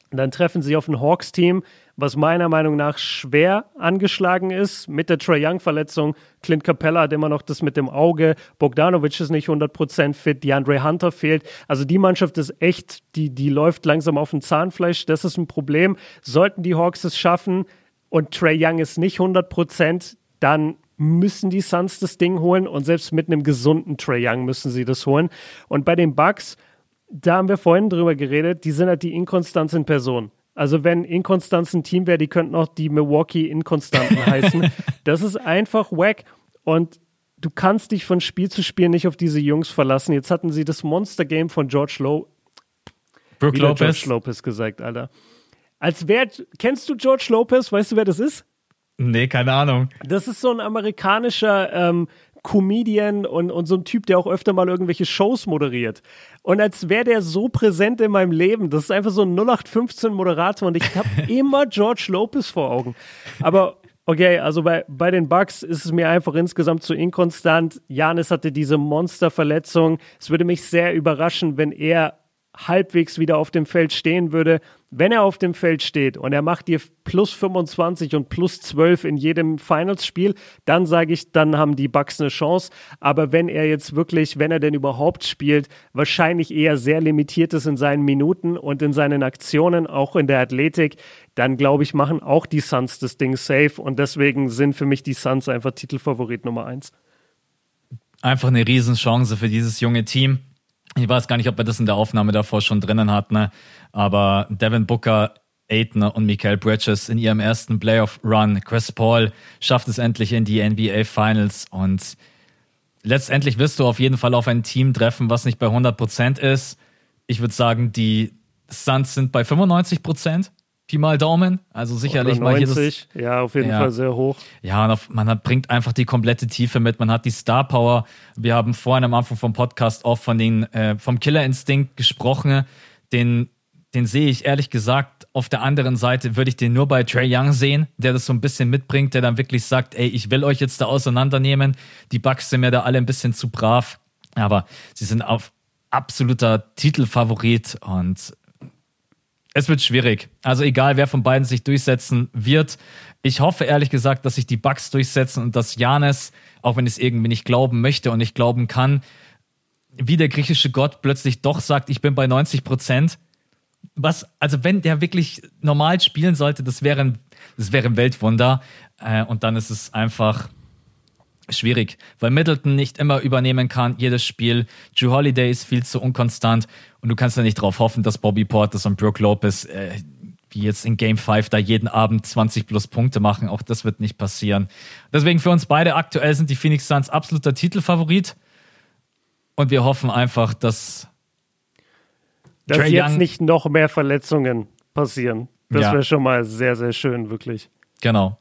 [SPEAKER 2] dann treffen sie auf ein Hawks-Team, was meiner Meinung nach schwer angeschlagen ist mit der Trey Young-Verletzung. Clint Capella hat immer noch das mit dem Auge. Bogdanovic ist nicht 100% fit. DeAndre Hunter fehlt. Also die Mannschaft ist echt, die, die läuft langsam auf dem Zahnfleisch. Das ist ein Problem. Sollten die Hawks es schaffen und Trey Young ist nicht 100%, dann müssen die Suns das Ding holen und selbst mit einem gesunden Trey Young müssen sie das holen. Und bei den Bucks, da haben wir vorhin drüber geredet, die sind halt die Inkonstanz in Person. Also wenn Inkonstanz ein Team wäre, die könnten auch die Milwaukee Inkonstanten heißen. Das ist einfach wack und du kannst dich von Spiel zu Spiel nicht auf diese Jungs verlassen. Jetzt hatten sie das Monster Game von George Lowe.
[SPEAKER 1] Brook Lopez.
[SPEAKER 2] George Lopez gesagt, Alter. Als wer, kennst du George Lopez? Weißt du, wer das ist?
[SPEAKER 1] Nee, keine Ahnung.
[SPEAKER 2] Das ist so ein amerikanischer ähm, Comedian und, und so ein Typ, der auch öfter mal irgendwelche Shows moderiert. Und als wäre der so präsent in meinem Leben. Das ist einfach so ein 0815 Moderator und ich habe immer George Lopez vor Augen. Aber okay, also bei, bei den Bucks ist es mir einfach insgesamt zu inkonstant. Janis hatte diese Monsterverletzung. Es würde mich sehr überraschen, wenn er halbwegs wieder auf dem Feld stehen würde, wenn er auf dem Feld steht und er macht dir plus 25 und plus 12 in jedem Finals-Spiel, dann sage ich, dann haben die Bucks eine Chance. Aber wenn er jetzt wirklich, wenn er denn überhaupt spielt, wahrscheinlich eher sehr limitiert ist in seinen Minuten und in seinen Aktionen, auch in der Athletik, dann glaube ich, machen auch die Suns das Ding safe und deswegen sind für mich die Suns einfach Titelfavorit Nummer eins.
[SPEAKER 1] Einfach eine Riesenchance für dieses junge Team. Ich weiß gar nicht, ob wir das in der Aufnahme davor schon drinnen hatten, ne? aber Devin Booker, Aiton und Michael Bridges in ihrem ersten Playoff-Run. Chris Paul schafft es endlich in die NBA Finals und letztendlich wirst du auf jeden Fall auf ein Team treffen, was nicht bei 100% ist. Ich würde sagen, die Suns sind bei 95%. Pi mal Daumen. Also sicherlich
[SPEAKER 2] Oder 90,
[SPEAKER 1] mal jedes,
[SPEAKER 2] Ja, auf jeden
[SPEAKER 1] ja.
[SPEAKER 2] Fall sehr hoch.
[SPEAKER 1] Ja, auf, man hat, bringt einfach die komplette Tiefe mit. Man hat die Star Power. Wir haben vorhin am Anfang vom Podcast auch von den, äh, vom Killer Instinkt gesprochen. Den, den sehe ich ehrlich gesagt auf der anderen Seite würde ich den nur bei Trey Young sehen, der das so ein bisschen mitbringt, der dann wirklich sagt, ey, ich will euch jetzt da auseinandernehmen. Die Bugs sind mir da alle ein bisschen zu brav, aber sie sind auf absoluter Titelfavorit und es wird schwierig. Also egal, wer von beiden sich durchsetzen wird. Ich hoffe ehrlich gesagt, dass sich die Bugs durchsetzen und dass Janis, auch wenn ich es irgendwie nicht glauben möchte und nicht glauben kann, wie der griechische Gott plötzlich doch sagt, ich bin bei 90 Prozent. Was, also wenn der wirklich normal spielen sollte, das wäre ein, das wäre ein Weltwunder. Äh, und dann ist es einfach schwierig, weil Middleton nicht immer übernehmen kann, jedes Spiel. Drew Holiday ist viel zu unkonstant und du kannst ja nicht darauf hoffen, dass Bobby Portis und Brooke Lopez äh, wie jetzt in Game 5 da jeden Abend 20 plus Punkte machen. Auch das wird nicht passieren. Deswegen für uns beide aktuell sind die Phoenix Suns absoluter Titelfavorit und wir hoffen einfach, dass
[SPEAKER 2] dass
[SPEAKER 1] Trae
[SPEAKER 2] jetzt
[SPEAKER 1] Young-
[SPEAKER 2] nicht noch mehr Verletzungen passieren. Das
[SPEAKER 1] Ja.
[SPEAKER 2] wäre schon mal sehr, sehr schön, wirklich.
[SPEAKER 1] Genau.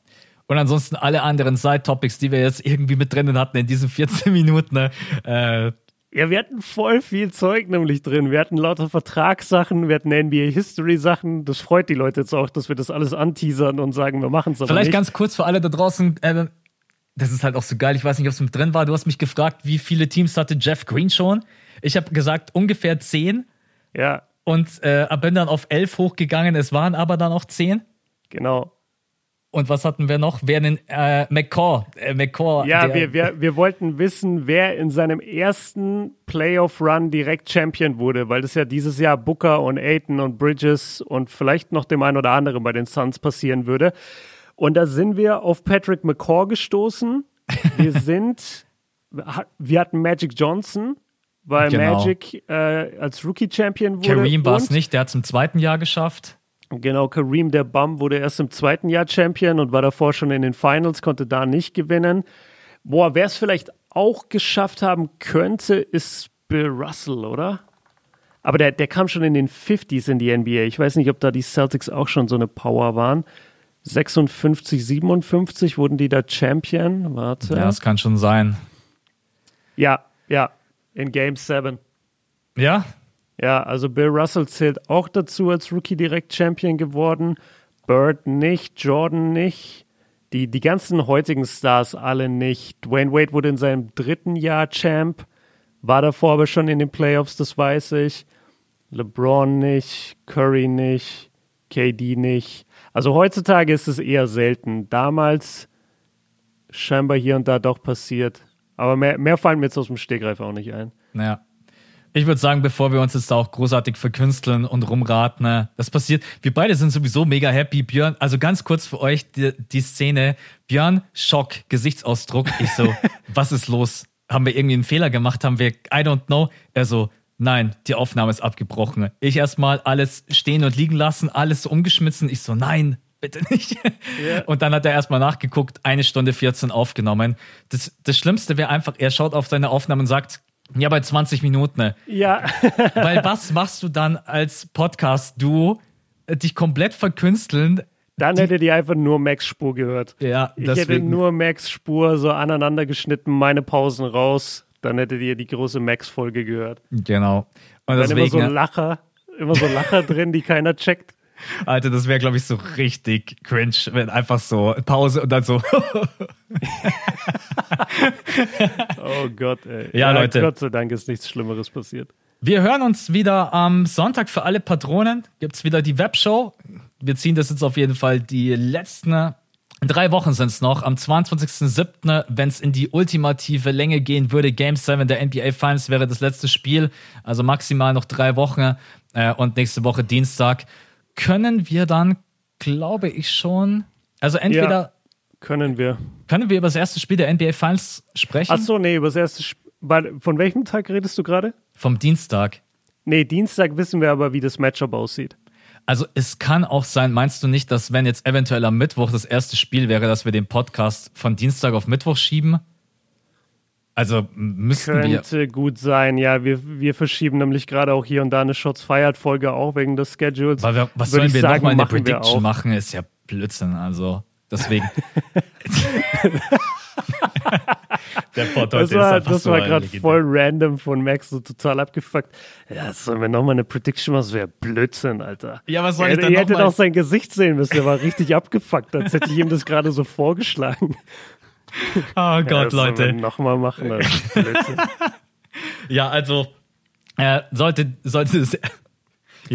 [SPEAKER 1] Und ansonsten alle anderen Side-Topics, die wir jetzt irgendwie mit drinnen hatten in diesen 14 Minuten, ne, äh,
[SPEAKER 2] Ja, wir hatten voll viel Zeug nämlich drin. Wir hatten lauter Vertragssachen, wir hatten NBA-History-Sachen. Das freut die Leute jetzt auch, dass wir das alles anteasern und sagen, wir machen es aber
[SPEAKER 1] Vielleicht
[SPEAKER 2] nicht.
[SPEAKER 1] ganz kurz für alle da draußen. Äh, das ist halt auch so geil. Ich weiß nicht, ob es mit drin war. Du hast mich gefragt, wie viele Teams hatte Jeff Green schon? Ich habe gesagt, ungefähr zehn
[SPEAKER 2] ja,
[SPEAKER 1] und äh, bin dann auf elf hochgegangen. Es waren aber dann auch zehn.
[SPEAKER 2] genau.
[SPEAKER 1] Und was hatten wir noch? Wer denn? Äh, McCaw. Äh, McCaw.
[SPEAKER 2] Ja, wir, wir, wir wollten wissen, wer in seinem ersten Playoff-Run direkt Champion wurde, weil das ja dieses Jahr Booker und Aiton und Bridges und vielleicht noch dem einen oder anderen bei den Suns passieren würde. Und da sind wir auf Patrick McCaw gestoßen. Wir sind, wir hatten Magic Johnson, weil
[SPEAKER 1] Genau.
[SPEAKER 2] Magic äh, als Rookie-Champion wurde.
[SPEAKER 1] Kareem war es nicht. Der hat es im zweiten Jahr geschafft.
[SPEAKER 2] Genau, Kareem der Bum wurde erst im zweiten Jahr Champion und war davor schon in den Finals, konnte da nicht gewinnen. Boah, wer es vielleicht auch geschafft haben könnte, ist Bill Russell, oder? Aber der, der kam schon in den 50s in die NBA. Ich weiß nicht, ob da die Celtics auch schon so eine Power waren. 56, 57 wurden die da Champion. Warte.
[SPEAKER 1] Ja, das kann schon sein.
[SPEAKER 2] ja, ja, in Game 7.
[SPEAKER 1] Ja,
[SPEAKER 2] Ja, also Bill Russell zählt auch dazu als Rookie direkt Champion geworden. Bird nicht, Jordan nicht. Die, die ganzen heutigen Stars alle nicht. Dwayne Wade wurde in seinem dritten Jahr Champ, war davor aber schon in den Playoffs, das weiß ich. LeBron nicht, Curry nicht, KD nicht. Also heutzutage ist es eher selten. Damals scheinbar hier und da doch passiert. Aber mehr, mehr fallen mir jetzt aus dem Stegreif auch nicht ein.
[SPEAKER 1] Naja. Ich würde sagen, bevor wir uns jetzt da auch großartig verkünsteln und rumraten, ne, das passiert. Wir beide sind sowieso mega happy. Björn, also ganz kurz für euch die, die Szene. Björn, Schock, Gesichtsausdruck. Ich so, was ist los? Haben wir irgendwie einen Fehler gemacht? Haben wir, I don't know. Er so, Nein, die Aufnahme ist abgebrochen. Ich erstmal alles stehen und liegen lassen, alles so umgeschmissen. Ich so, nein, bitte nicht. Yeah. Und dann hat er erstmal nachgeguckt, eine Stunde 14 aufgenommen. Das, das Schlimmste wäre einfach, er schaut auf seine Aufnahme und sagt, ja, bei 20 Minuten.
[SPEAKER 2] Ja.
[SPEAKER 1] Weil was machst du dann als Podcast-Du? Dich komplett verkünsteln,
[SPEAKER 2] dann hättet ihr einfach nur Max Spur gehört.
[SPEAKER 1] Ja,
[SPEAKER 2] ich deswegen. hätte nur Max Spur so aneinander geschnitten, meine Pausen raus. Dann hättet ihr die große Max-Folge gehört.
[SPEAKER 1] Genau.
[SPEAKER 2] Und deswegen, immer so Lacher, immer so Lacher drin, die keiner checkt.
[SPEAKER 1] Alter, das wäre, glaube ich, so richtig cringe, wenn einfach so Pause und dann so.
[SPEAKER 2] oh Gott, ey.
[SPEAKER 1] Ja, ja, Leute.
[SPEAKER 2] Gott sei Dank ist nichts Schlimmeres passiert.
[SPEAKER 1] Wir hören uns wieder am Sonntag für alle Patronen. Gibt es wieder die Webshow wir ziehen das jetzt auf jeden Fall die letzten drei Wochen sind es noch. Am 22.07., wenn es in die ultimative Länge gehen würde, Game 7 der NBA Finals wäre das letzte Spiel. Also maximal noch drei Wochen. Äh, und nächste Woche Dienstag können wir dann, glaube ich schon, also entweder. Ja,
[SPEAKER 2] können wir.
[SPEAKER 1] Können wir über das erste Spiel der NBA Finals sprechen?
[SPEAKER 2] Achso, nee, über das erste Spiel. Von welchem Tag redest du gerade?
[SPEAKER 1] Vom Dienstag.
[SPEAKER 2] Nee, Dienstag wissen wir aber, wie das Matchup aussieht.
[SPEAKER 1] Also es kann auch sein, meinst du nicht, dass wenn jetzt eventuell am Mittwoch das erste Spiel wäre, dass wir den Podcast von Dienstag auf Mittwoch schieben? Also müssten
[SPEAKER 2] Könnte
[SPEAKER 1] wir.
[SPEAKER 2] Gut sein, ja. Wir, wir verschieben nämlich gerade auch hier und da eine Shots Fired Folge auch wegen des Schedules.
[SPEAKER 1] Wir, was sollen wir nochmal eine Prediction machen? Ist ja Blödsinn. Also deswegen.
[SPEAKER 2] Der Pott das war, das war gerade voll random von Max, so total abgefuckt. Ja, sollen wir nochmal eine Prediction machen? Das wäre Blödsinn, Alter.
[SPEAKER 1] Ja, was soll ich denn
[SPEAKER 2] Ihr hättet auch sein Gesicht sehen müssen, der war richtig abgefuckt, als hätte ich ihm das gerade so vorgeschlagen.
[SPEAKER 1] Oh Gott, ja, Leute.
[SPEAKER 2] Nochmal machen.
[SPEAKER 1] ja, also äh, sollte, sollte es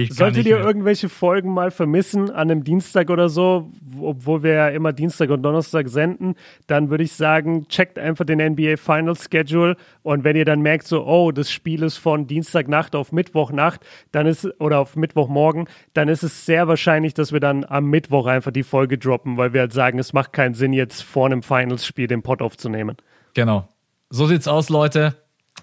[SPEAKER 2] Solltet ihr mehr. irgendwelche Folgen mal vermissen an einem Dienstag oder so, obwohl wir ja immer Dienstag und Donnerstag senden, dann würde ich sagen, checkt einfach den NBA Final Schedule und wenn ihr dann merkt, so, oh, das Spiel ist von Dienstagnacht auf Mittwochnacht, dann ist, oder auf Mittwochmorgen, dann ist es sehr wahrscheinlich, dass wir dann am Mittwoch einfach die Folge droppen, weil wir halt sagen, es macht keinen Sinn, jetzt vor einem Finals-Spiel den Pod aufzunehmen.
[SPEAKER 1] Genau. So sieht's aus, Leute.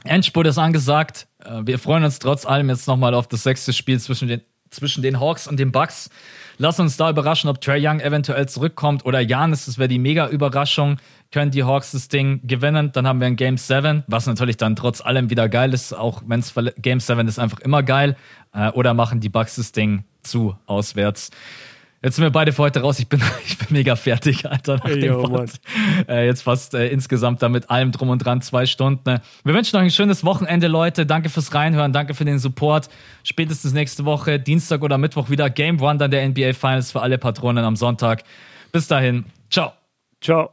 [SPEAKER 1] Endspurt ist angesagt. Äh, wir freuen uns trotz allem jetzt nochmal auf das sechste Spiel zwischen den, zwischen den Hawks und den Bucks. Lass uns da überraschen, ob Trey Young eventuell zurückkommt oder Janis. Das wäre die mega Überraschung. Können die Hawks das Ding gewinnen? Dann haben wir ein Game 7, was natürlich dann trotz allem wieder geil ist. Auch wenn es Game 7 ist einfach immer geil. Äh, oder machen die Bucks das Ding zu auswärts. Jetzt sind wir beide für heute raus. Ich bin, ich bin mega fertig, Alter. Nach hey, dem yo, äh, jetzt fast äh, insgesamt da mit allem drum und dran zwei Stunden. Wir wünschen euch ein schönes Wochenende, Leute. Danke fürs Reinhören, danke für den Support. Spätestens nächste Woche, Dienstag oder Mittwoch wieder Game One dann der NBA Finals für alle Patronen am Sonntag. Bis dahin, ciao.
[SPEAKER 2] Ciao.